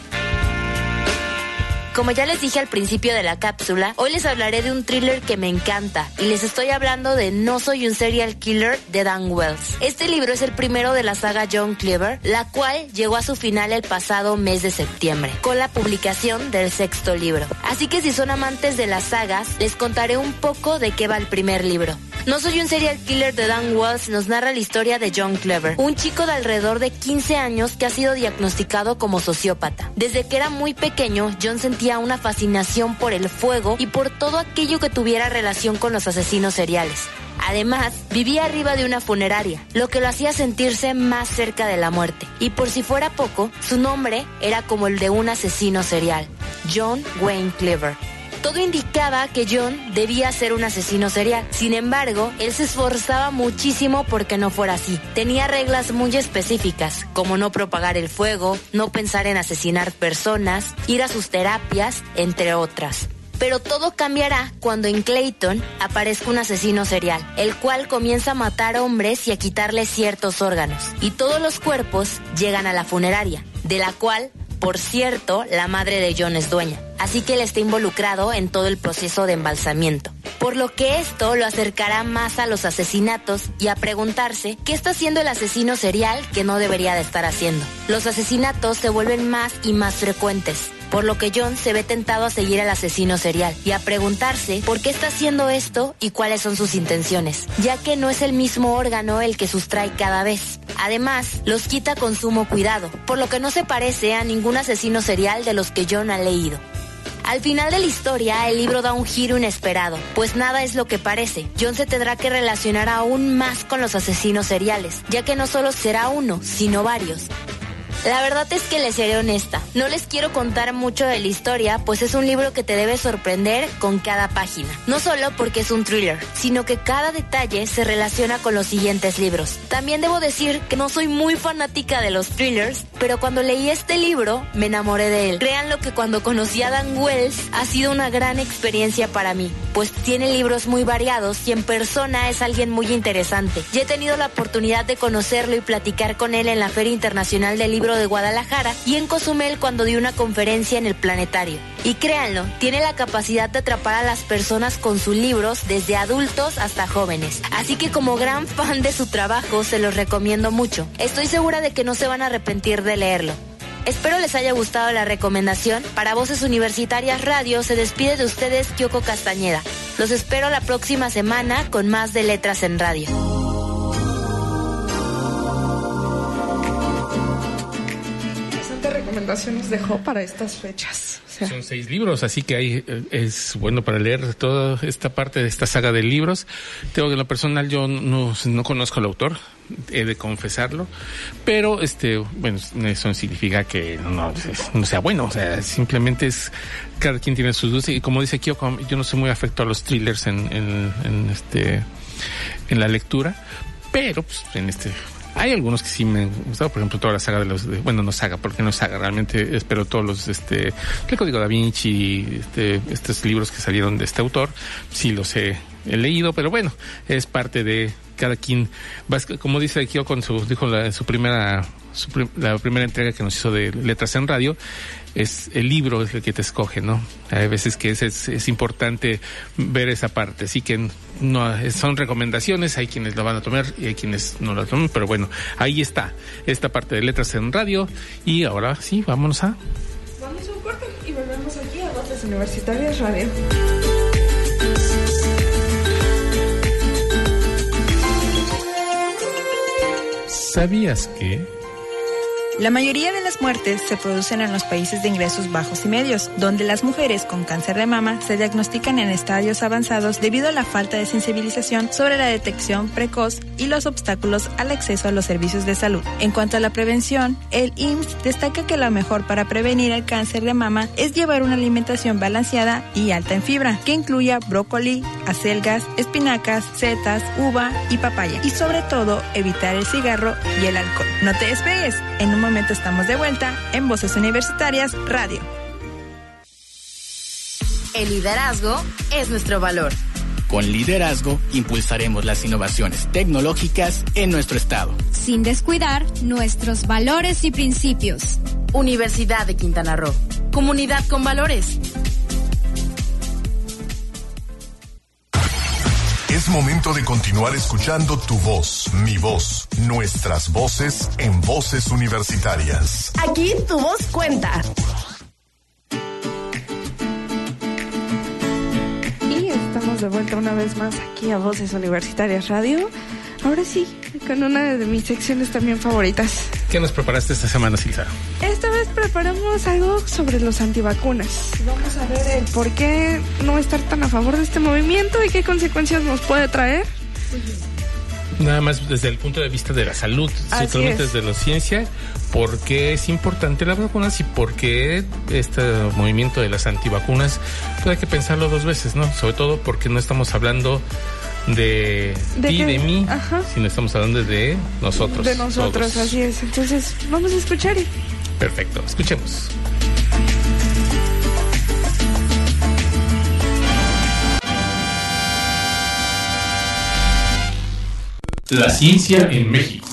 Como ya les dije al principio de la cápsula, hoy les hablaré de un thriller que me encanta y les estoy hablando de No soy un serial killer de Dan Wells. Este libro es el primero de la saga John Cleaver, la cual llegó a su final el pasado mes de septiembre, con la publicación del sexto libro. Así que si son amantes de las sagas, les contaré un poco de qué va el primer libro. No soy un serial killer de Dan Wells nos narra la historia de John Clever, un chico de alrededor de 15 años que ha sido diagnosticado como sociópata. Desde que era muy pequeño, John sentía una fascinación por el fuego y por todo aquello que tuviera relación con los asesinos seriales. Además, vivía arriba de una funeraria, lo que lo hacía sentirse más cerca de la muerte. Y por si fuera poco, su nombre era como el de un asesino serial, John Wayne Clever. Todo indicaba que John debía ser un asesino serial. Sin embargo, él se esforzaba muchísimo porque no fuera así. Tenía reglas muy específicas, como no propagar el fuego, no pensar en asesinar personas, ir a sus terapias, entre otras. Pero todo cambiará cuando en Clayton aparezca un asesino serial, el cual comienza a matar hombres y a quitarles ciertos órganos. Y todos los cuerpos llegan a la funeraria, de la cual por cierto, la madre de John es dueña, así que él está involucrado en todo el proceso de embalsamiento. Por lo que esto lo acercará más a los asesinatos y a preguntarse qué está haciendo el asesino serial que no debería de estar haciendo. Los asesinatos se vuelven más y más frecuentes, por lo que John se ve tentado a seguir al asesino serial y a preguntarse por qué está haciendo esto y cuáles son sus intenciones, ya que no es el mismo órgano el que sustrae cada vez. Además, los quita con sumo cuidado, por lo que no se parece a ningún asesino serial de los que John ha leído. Al final de la historia, el libro da un giro inesperado, pues nada es lo que parece. John se tendrá que relacionar aún más con los asesinos seriales, ya que no solo será uno, sino varios. La verdad es que les seré honesta. No les quiero contar mucho de la historia, pues es un libro que te debe sorprender con cada página. No solo porque es un thriller, sino que cada detalle se relaciona con los siguientes libros. También debo decir que no soy muy fanática de los thrillers, pero cuando leí este libro me enamoré de él. Créanlo que cuando conocí a Dan Wells ha sido una gran experiencia para mí, pues tiene libros muy variados y en persona es alguien muy interesante. Ya he tenido la oportunidad de conocerlo y platicar con él en la Feria Internacional del Libro de Guadalajara y en Cozumel cuando dio una conferencia en el planetario. Y créanlo, tiene la capacidad de atrapar a las personas con sus libros desde adultos hasta jóvenes. Así que como gran fan de su trabajo se los recomiendo mucho. Estoy segura de que no se van a arrepentir de leerlo. Espero les haya gustado la recomendación. Para Voces Universitarias Radio se despide de ustedes Kyoko Castañeda. Los espero la próxima semana con más de Letras en Radio. Recomendaciones dejó para estas fechas? Son seis libros, así que ahí eh, es bueno para leer toda esta parte de esta saga de libros. Tengo que lo personal yo no, no conozco al autor, he de confesarlo, pero este, bueno, eso no significa que no, sea bueno, o sea, simplemente es cada quien tiene sus dudas y como dice Kyoko, yo no soy muy afecto a los thrillers en este en la lectura, pero pues, en este hay algunos que sí me han gustado, por ejemplo, toda la saga de los, de, bueno, no saga, porque no es saga, realmente espero todos los, este, el Código da Vinci, este, estos libros que salieron de este autor, sí los he, leído, pero bueno, es parte de cada quien, como dice aquí con su, dijo la, su primera, su, la primera entrega que nos hizo de Letras en Radio, es el libro es el que te escoge, ¿no? Hay veces que es, es, es, importante ver esa parte, así que no son recomendaciones, hay quienes la van a tomar y hay quienes no la toman, pero bueno, ahí está esta parte de letras en radio y ahora sí, vámonos a Vamos a un corte y volvemos aquí a Voces Universitarias Radio. ¿Sabías que? La mayoría de las muertes se producen en los países de ingresos bajos y medios, donde las mujeres con cáncer de mama se diagnostican en estadios avanzados debido a la falta de sensibilización sobre la detección precoz y los obstáculos al acceso a los servicios de salud. En cuanto a la prevención, el IMSS destaca que lo mejor para prevenir el cáncer de mama es llevar una alimentación balanceada y alta en fibra, que incluya brócoli, acelgas, espinacas, setas, uva y papaya. Y sobre todo, evitar el cigarro y el alcohol. No te despegues, en un momento estamos de vuelta en Voces Universitarias Radio. El liderazgo es nuestro valor. Con liderazgo impulsaremos las innovaciones tecnológicas en nuestro estado. Sin descuidar nuestros valores y principios. Universidad de Quintana Roo. Comunidad con valores. Es momento de continuar escuchando tu voz, mi voz, nuestras voces en voces universitarias. Aquí tu voz cuenta. Y estamos estamos de vuelta una vez más aquí a Voces Universitarias Radio. Ahora sí, con una de mis secciones también favoritas. ¿Qué nos preparaste esta semana, Silsa? Esta vez preparamos algo sobre los antivacunas. Vamos a ver el por qué no estar tan a favor de este movimiento y qué consecuencias nos puede traer. Nada más desde el punto de vista de la salud, totalmente desde la ciencia, por qué es importante las vacunas y por qué este movimiento de las antivacunas, pues hay que pensarlo dos veces, ¿no? Sobre todo porque no estamos hablando de, ti, de mí, sino estamos hablando de nosotros. De nosotros, así es. Entonces, vamos a escuchar. Perfecto, escuchemos. La ciencia en México.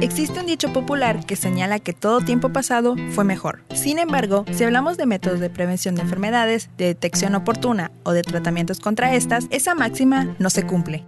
Existe un dicho popular que señala que todo tiempo pasado fue mejor. Sin embargo, si hablamos de métodos de prevención de enfermedades, de detección oportuna o de tratamientos contra estas, esa máxima no se cumple.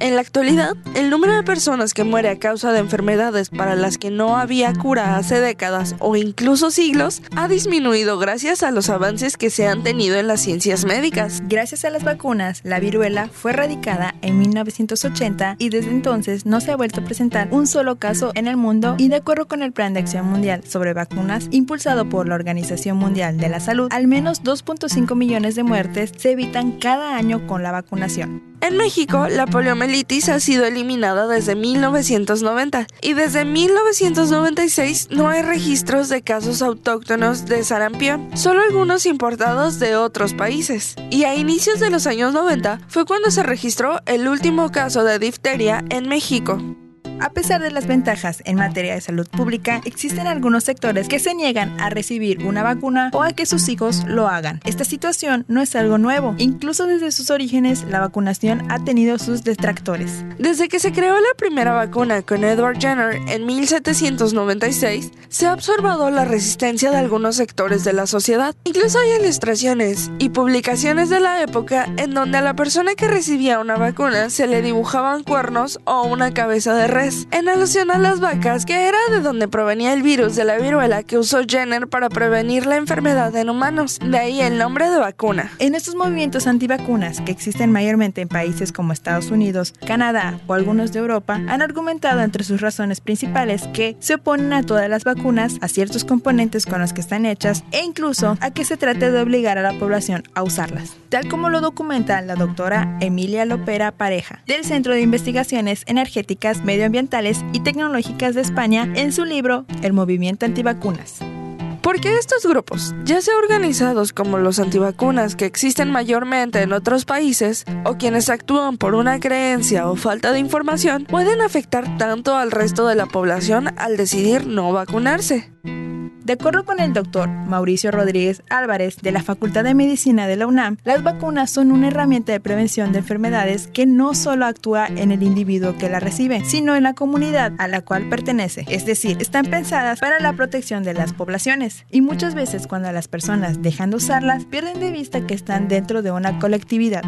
En la actualidad, el número de personas que muere a causa de enfermedades para las que no había cura hace décadas o incluso siglos ha disminuido gracias a los avances que se han tenido en las ciencias médicas. Gracias a las vacunas, la viruela fue erradicada en 1980 y desde entonces no se ha vuelto a presentar un solo caso en el mundo y de acuerdo con el Plan de Acción Mundial sobre Vacunas impulsado por la Organización Mundial de la Salud, al menos 2.5 millones de muertes se evitan cada año con la vacunación. En México, la poliomielitis ha sido eliminada desde 1990 y desde 1996 no hay registros de casos autóctonos de sarampión, solo algunos importados de otros países. Y a inicios de los años 90 fue cuando se registró el último caso de difteria en México. A pesar de las ventajas en materia de salud pública, existen algunos sectores que se niegan a recibir una vacuna o a que sus hijos lo hagan. Esta situación no es algo nuevo. Incluso desde sus orígenes, la vacunación ha tenido sus detractores. Desde que se creó la primera vacuna con Edward Jenner en 1796, se ha observado la resistencia de algunos sectores de la sociedad. Incluso hay ilustraciones y publicaciones de la época en donde a la persona que recibía una vacuna se le dibujaban cuernos o una cabeza de res, en alusión a las vacas, que era de donde provenía el virus de la viruela que usó Jenner para prevenir la enfermedad en humanos. De ahí el nombre de vacuna. En estos movimientos antivacunas, que existen mayormente en países como Estados Unidos, Canadá o algunos de Europa, han argumentado entre sus razones principales que se oponen a todas las vacunas, a ciertos componentes con los que están hechas e incluso a que se trate de obligar a la población a usarlas. Tal como lo documenta la doctora Emilia Lopera Pareja, del Centro de Investigaciones Energéticas, Medioambientales y Tecnológicas de España, en su libro El movimiento antivacunas. Porque estos grupos, ya sea organizados como los antivacunas que existen mayormente en otros países, o quienes actúan por una creencia o falta de información, pueden afectar tanto al resto de la población al decidir no vacunarse. De acuerdo con el doctor Mauricio Rodríguez Álvarez de la Facultad de Medicina de la UNAM, las vacunas son una herramienta de prevención de enfermedades que no solo actúa en el individuo que la recibe, sino en la comunidad a la cual pertenece. Es decir, están pensadas para la protección de las poblaciones. Y muchas veces cuando las personas dejan de usarlas, pierden de vista que están dentro de una colectividad.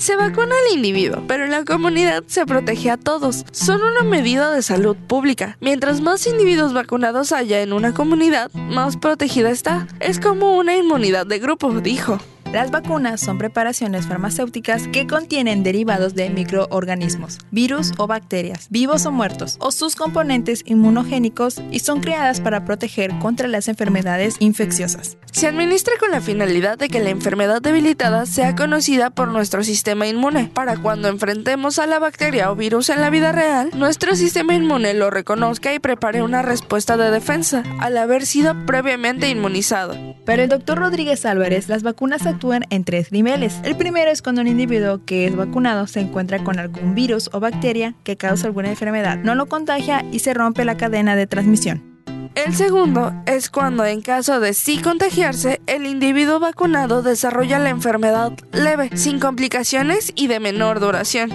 Se vacuna al individuo, pero la comunidad se protege a todos. Son una medida de salud pública. Mientras más individuos vacunados haya en una comunidad, más protegida está. Es como una inmunidad de grupo, dijo. Las vacunas son preparaciones farmacéuticas que contienen derivados de microorganismos, virus o bacterias, vivos o muertos, o sus componentes inmunogénicos y son creadas para proteger contra las enfermedades infecciosas. Se administra con la finalidad de que la enfermedad debilitada sea conocida por nuestro sistema inmune, para cuando enfrentemos a la bacteria o virus en la vida real, nuestro sistema inmune lo reconozca y prepare una respuesta de defensa, al haber sido previamente inmunizado. Para el doctor Rodríguez Álvarez, las vacunas actúan en tres niveles. El primero es cuando un individuo que es vacunado se encuentra con algún virus o bacteria que causa alguna enfermedad, no lo contagia y se rompe la cadena de transmisión. El segundo es cuando en caso de sí contagiarse, el individuo vacunado desarrolla la enfermedad leve, sin complicaciones y de menor duración.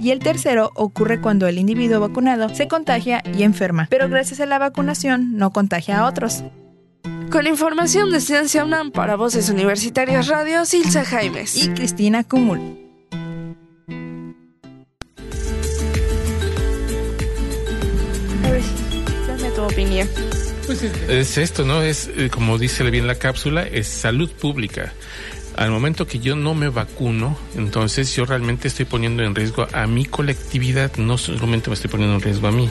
Y el tercero ocurre cuando el individuo vacunado se contagia y enferma, pero gracias a la vacunación no contagia a otros. Con información de Ciencia UNAM para Voces Universitarias Radio, Silsa Jaimes y Cristina Cumul. línea. Pues es, es esto, ¿no? Es, eh, como dice bien la cápsula, es salud pública. Al momento que yo no me vacuno, entonces yo realmente estoy poniendo en riesgo a mi colectividad, no solamente me estoy poniendo en riesgo a mí.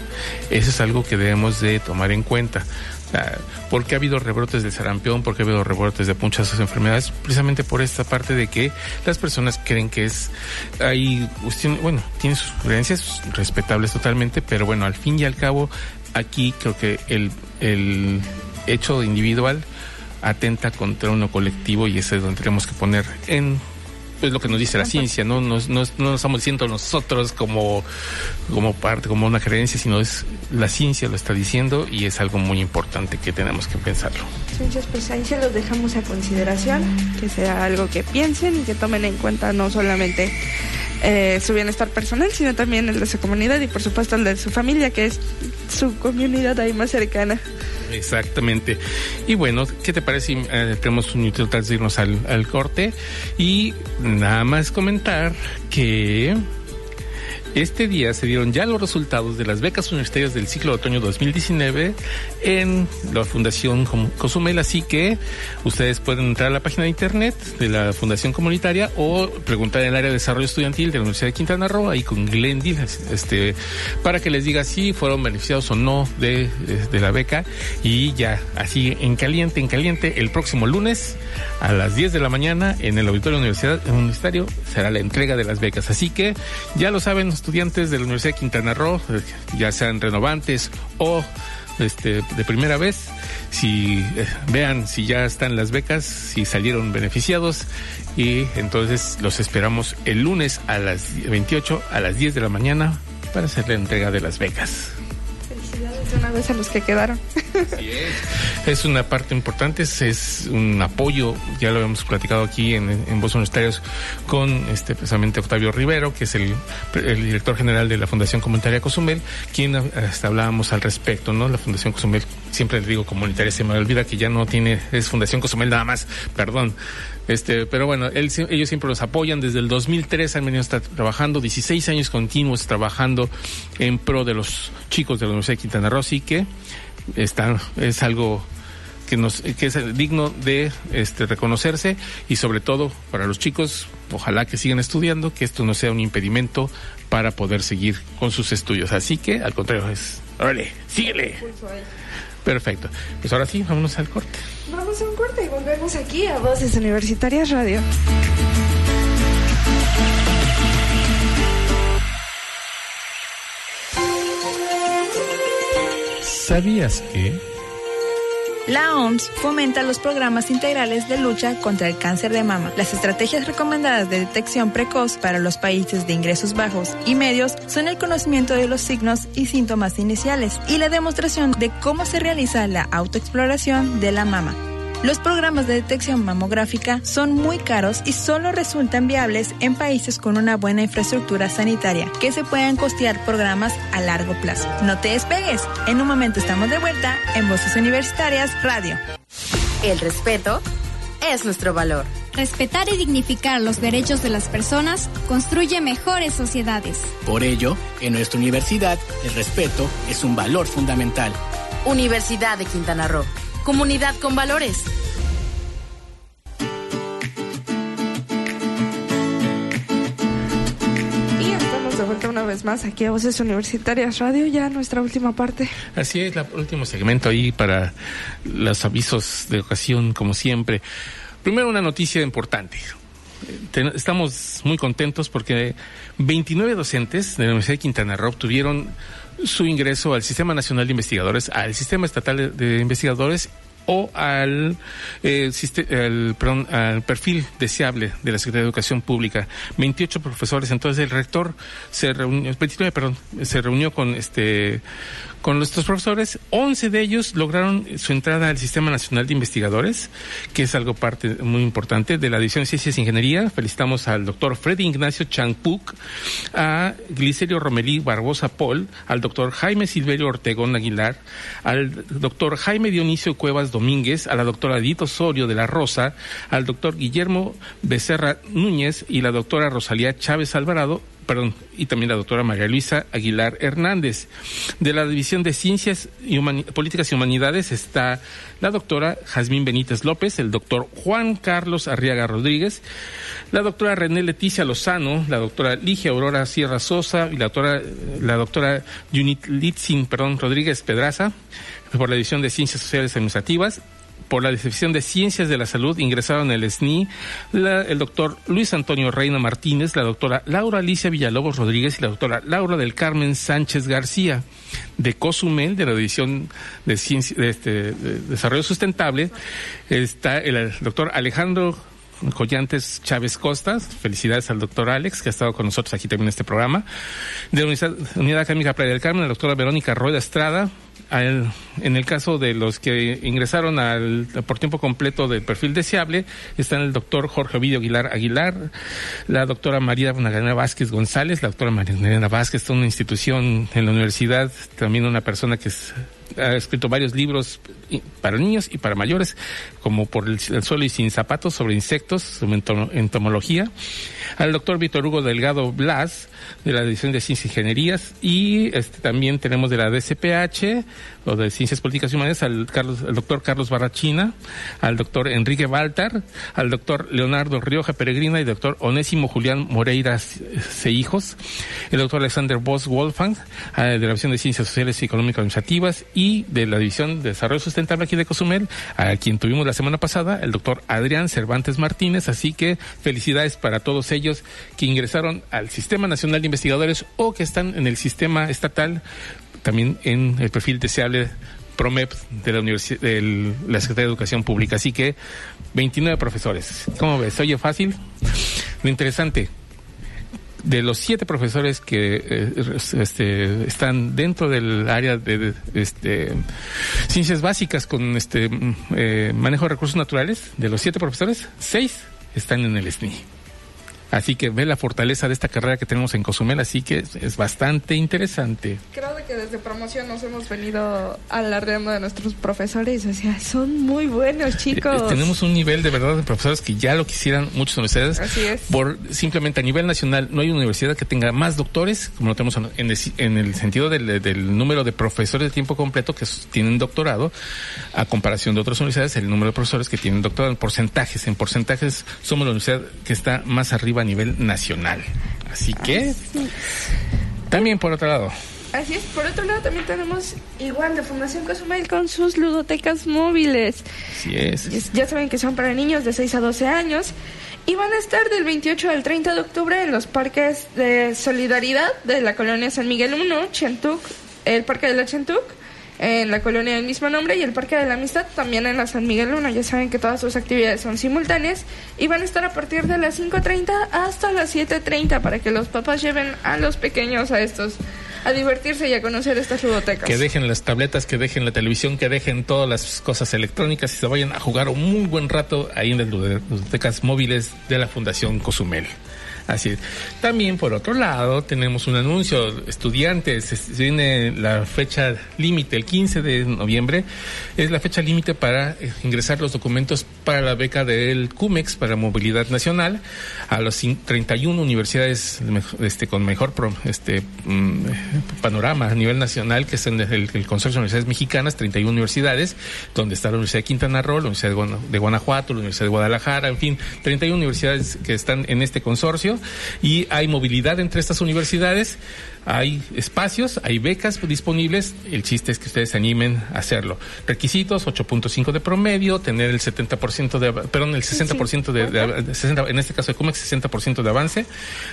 Eso es algo que debemos de tomar en cuenta. Ah, ¿Por qué ha habido rebrotes de sarampión? ¿Por qué ha habido rebrotes de muchas enfermedades? Precisamente por esta parte de que las personas creen que es, hay, cuestión- bueno, tienen sus creencias respetables totalmente, pero bueno, al fin y al cabo, aquí creo que el, el hecho individual atenta contra uno colectivo y ese es donde tenemos que poner en pues lo que nos dice la ciencia, no nos, no, no nos estamos diciendo nosotros como, como parte, como una creencia, sino es la ciencia lo está diciendo y es algo muy importante que tenemos que pensarlo. Entonces, pues ahí se los dejamos a consideración, que sea algo que piensen y que tomen en cuenta no solamente eh, su bienestar personal, sino también el de su comunidad y por supuesto el de su familia, que es su comunidad ahí más cercana. Exactamente. Y bueno, ¿qué te parece eh, tenemos un minuto antes de irnos al corte? Y nada más comentar que este día se dieron ya los resultados de las becas universitarias del ciclo de otoño 2019 en la Fundación Cozumel, así que ustedes pueden entrar a la página de internet de la Fundación Comunitaria o preguntar en el área de desarrollo estudiantil de la Universidad de Quintana Roo, ahí con Glendil, este, para que les diga si fueron beneficiados o no de, de la beca y ya así en caliente, en caliente, el próximo lunes a las 10 de la mañana en el auditorio universidad, universitario será la entrega de las becas. Así que ya lo saben estudiantes de la Universidad de Quintana Roo, eh, ya sean renovantes o este, de primera vez, si eh, vean si ya están las becas, si salieron beneficiados y entonces los esperamos el lunes a las 28 a las 10 de la mañana para hacer la entrega de las becas. Felicidades de una vez a los que quedaron. Es una parte importante, es, un apoyo, ya lo hemos platicado aquí en, en Voz Universitarios con este precisamente Octavio Rivero, que es el, el director general de la Fundación Comunitaria Cozumel, quien hasta hablábamos al respecto, ¿no? La Fundación Cozumel, siempre le digo comunitaria, se me olvida que ya no tiene, es Fundación Cozumel nada más, perdón. Este, pero bueno, él, ellos siempre los apoyan. Desde el 2003 han venido a estar trabajando, 16 años continuos trabajando en pro de los chicos de la Universidad de Quintana Roo, así que está, es algo que nos que es digno de este reconocerse y sobre todo para los chicos ojalá que sigan estudiando que esto no sea un impedimento para poder seguir con sus estudios. Así que al contrario es órale síguele perfecto pues ahora sí vámonos al corte Vamos a un corte y volvemos aquí a Voces Universitarias Radio. ¿Sabías que? La OMS fomenta los programas integrales de lucha contra el cáncer de mama. Las estrategias recomendadas de detección precoz para los países de ingresos bajos y medios son el conocimiento de los signos y síntomas iniciales y la demostración de cómo se realiza la autoexploración de la mama. Los programas de detección mamográfica son muy caros y solo resultan viables en países con una buena infraestructura sanitaria, que se puedan costear programas a largo plazo. No te despegues, en un momento estamos de vuelta en Voces Universitarias Radio. El respeto es nuestro valor. Respetar y dignificar los derechos de las personas construye mejores sociedades. Por ello, en nuestra universidad, el respeto es un valor fundamental. Universidad de Quintana Roo. Comunidad con valores. Y estamos de vuelta una vez más aquí a Voces Universitarias Radio, ya nuestra última parte. Así es, el último segmento ahí para los avisos de ocasión, como siempre. Primero, una noticia importante. Estamos muy contentos porque 29 docentes de la Universidad de Quintana Roo obtuvieron su ingreso al Sistema Nacional de Investigadores, al Sistema Estatal de- Investigadores o al, eh, al, perdón, al perfil deseable de la Secretaría de Educación Pública. 28 profesores. Entonces el rector se reunió, 29, perdón, se reunió con este con nuestros profesores. 11 de ellos lograron su entrada al Sistema Nacional de Investigadores, que es algo parte muy importante de la División de Ciencias e Ingeniería. Felicitamos al doctor Freddy Ignacio Changpuk, a Glicerio Romelí Barbosa Paul, al doctor Jaime Silverio Ortegón Aguilar, al doctor Jaime Dionisio Cuevas Domínguez, a la doctora Edith Osorio de la Rosa, al doctor Guillermo Becerra Núñez y la doctora Rosalía Chávez Alvarado perdón, y también la doctora María Luisa Aguilar Hernández. De la División de Ciencias y Humani- Políticas y Humanidades está la doctora Jazmín Benítez López, el doctor Juan Carlos Arriaga Rodríguez, la doctora René Leticia Lozano, la doctora Ligia Aurora Sierra Sosa y la doctora, la doctora Junit Litzin, perdón, Rodríguez Pedraza, por la División de Ciencias Sociales Administrativas, por la División de Ciencias de la Salud ingresaron el SNI el doctor Luis Antonio Reina Martínez, la doctora Laura Alicia Villalobos Rodríguez y la doctora Laura del Carmen Sánchez García. De COSUMEL, de la División de, Ciencia, de, este, de Desarrollo Sustentable, está el doctor Alejandro Collantes Chávez Costas. Felicidades al doctor Alex, que ha estado con nosotros aquí también en este programa. De la Unidad Académica Playa del Carmen, la doctora Verónica Rueda Estrada. Al- en el caso de los que ingresaron al, por tiempo completo del perfil deseable, están el doctor Jorge Ovidio Aguilar Aguilar, la doctora María Magdalena Vázquez González, la doctora María Vázquez, toda una institución en la universidad, también una persona que es- ha escrito varios libros para niños y para mayores, como por el, el suelo y sin zapatos, sobre insectos, entomología. Al doctor Víctor Hugo Delgado Blas, de la División de Ciencias e Ingenierías, y este, también tenemos de la DCPH, o de Ciencias Políticas y Humanidades, al, Carlos, doctor Carlos Barrachina, al doctor Enrique Baltar, al doctor Leonardo Rioja Peregrina y doctor Onésimo Julián Moreira Seijos, el doctor Alexander Voss Wolfgang, eh, de la División de Ciencias Sociales y Económicas Administrativas, y de la División de Desarrollo Sustentable aquí de Cozumel, a quien tuvimos la semana pasada, el doctor Adrián Cervantes Martínez. Así que felicidades para todos ellos que ingresaron al Sistema Nacional de Investigadores o que están en el sistema estatal, también en el perfil deseable PROMEP de la, universi- de la Secretaría de Educación Pública. Así que 29 profesores. ¿Cómo ves? ¿Oye fácil? Lo interesante, de los siete profesores que eh, este, están dentro del área de, este, ciencias básicas con este mm, eh, manejo de recursos naturales, de los siete profesores, seis están en el SNI. Así que ve la fortaleza de esta carrera que tenemos en Cozumel, así que es, es bastante interesante. Creo de que desde promoción nos hemos venido alardeando de nuestros profesores. O sea, son muy buenos, chicos. Eh, tenemos un nivel de verdad de profesores que ya lo quisieran muchas universidades. Así es. Por simplemente a nivel nacional no hay universidad que tenga más doctores, como lo tenemos en el, en el sentido del, del número de profesores de tiempo completo que tienen doctorado, a comparación de otras universidades, el número de profesores que tienen doctorado en porcentajes. En porcentajes somos la universidad que está más arriba a nivel nacional. Así que también por otro lado. Así es. Por otro lado, también tenemos igual de Fundación Cozumel con sus ludotecas móviles. Así es. Ya saben que son para niños de 6 a 12 años. Y van a estar del 28 al 30 de octubre en los parques de solidaridad de la colonia San Miguel 1, Chentuc, el parque de la Chentuc, en la colonia del mismo nombre, y el parque de la Amistad también en la San Miguel 1. Ya saben que todas sus actividades son simultáneas y van a estar a partir de las 5.30 hasta las 7.30 para que los papás lleven a los pequeños a estos a divertirse y a conocer estas ludotecas. Que dejen las tabletas, que dejen la televisión, que dejen todas las cosas electrónicas y se vayan a jugar un muy buen rato ahí en las ludo- ludotecas móviles de la Fundación Cozumel. Así es. También, por otro lado, tenemos un anuncio. Estudiantes, es- viene la fecha límite, el 15 de noviembre, es la fecha límite para eh, ingresar los documentos para la beca del CUMEX para movilidad nacional a las cin- 31 universidades este, con mejor este, mm, panorama a nivel nacional, que es en el, el Consorcio de Universidades Mexicanas, 31 universidades, donde está la Universidad de Quintana Roo, la Universidad de Guanajuato, la Universidad de Guadalajara, en fin, 31 universidades que están en este consorcio y hay movilidad entre estas universidades, hay espacios, hay becas disponibles, el chiste es que ustedes se animen a hacerlo. Requisitos, 8.5 de promedio, tener el 70% de, perdón, el 60% de, de- de 60, en este caso de CUMEX, 60% de avance,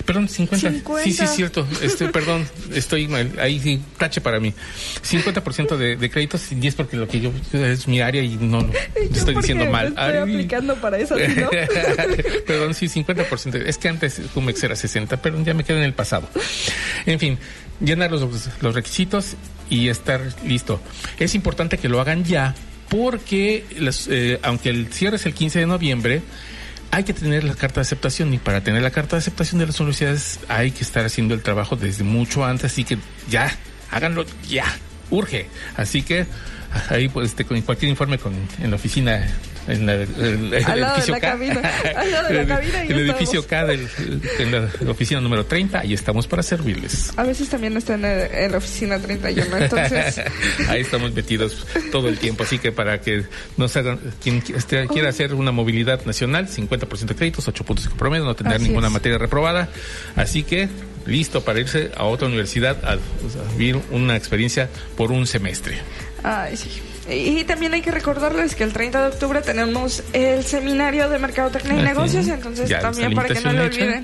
perdón, 50, 50. sí, sí, es cierto, este, perdón, estoy mal, ahí sí, tache para mí, 50% de, de créditos y es porque lo que yo, es mi área y no, no, estoy diciendo mal. Estoy Ay. aplicando para eso, ¿sí, ¿no? Perdón, sí, 50%. Es que antes Cumex era 60, pero ya me queda en el pasado. En fin, llenar los, los requisitos y estar listo. Es importante que lo hagan ya porque las, eh, aunque el cierre es el 15 de noviembre, hay que tener la carta de aceptación y para tener la carta de aceptación de las universidades hay que estar haciendo el trabajo desde mucho antes, así que ya, háganlo ya. urge. Así que ahí pues este, con cualquier informe con, en la oficina en la- el, el Al lado de edificio la K. cabina. Al lado de la El- cabina el edificio. K del, en la oficina número 30, ahí estamos para servirles. A veces también está en, el- en la oficina 31, entonces... Ahí estamos metidos todo el tiempo, así que para que nos hagan, quien este, quiera hacer una movilidad nacional, 50% de créditos, 8 puntos de promedio, no tener Así ninguna es. materia reprobada, así que listo para irse a otra universidad a, a vivir una experiencia por un semestre. Ay, sí. Y también hay que recordarles que el 30 de octubre tenemos el seminario de Mercadotecnia y Negocios, entonces Ya también para que no lo hecha.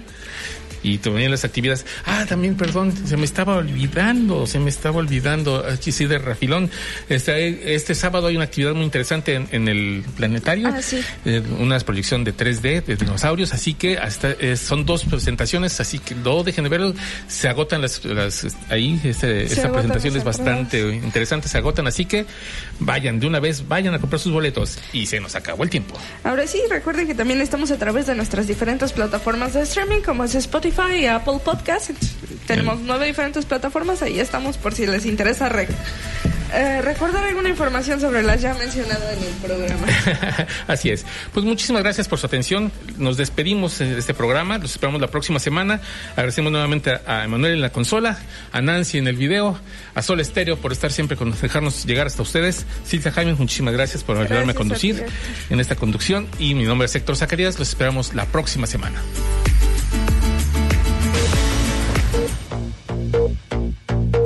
Y también las actividades. Ah, también, perdón, se me estaba olvidando, se me estaba olvidando. Aquí sí, de Rafilón. Este, este sábado hay una actividad muy interesante en, en el planetario. Ah, sí. Eh, una proyección de 3D de dinosaurios. Así que hasta eh, son dos presentaciones, así que no dejen de verlo. Se agotan las. las ahí, este, esta presentación es bastante interesante, se agotan. Así que vayan de una vez, vayan a comprar sus boletos. Y se nos acabó el tiempo. Ahora sí, recuerden que también estamos a través de nuestras diferentes plataformas de streaming, como es Spotify y Apple Podcast. Tenemos nueve diferentes plataformas, ahí estamos por si les interesa re- eh, recordar alguna información sobre las ya mencionadas en el programa. Así es. Pues muchísimas gracias por su atención. Nos despedimos de este programa. Los esperamos la próxima semana. Agradecemos nuevamente a a Emanuel en la consola, a Nancy en el video, a Sol Estéreo por estar siempre con dejarnos llegar hasta ustedes. Silvia Jaime, muchísimas gracias por ayudarme a Gracias a conducir Héctor. en esta conducción. Y mi nombre es Héctor Zacarías. Los esperamos la próxima semana.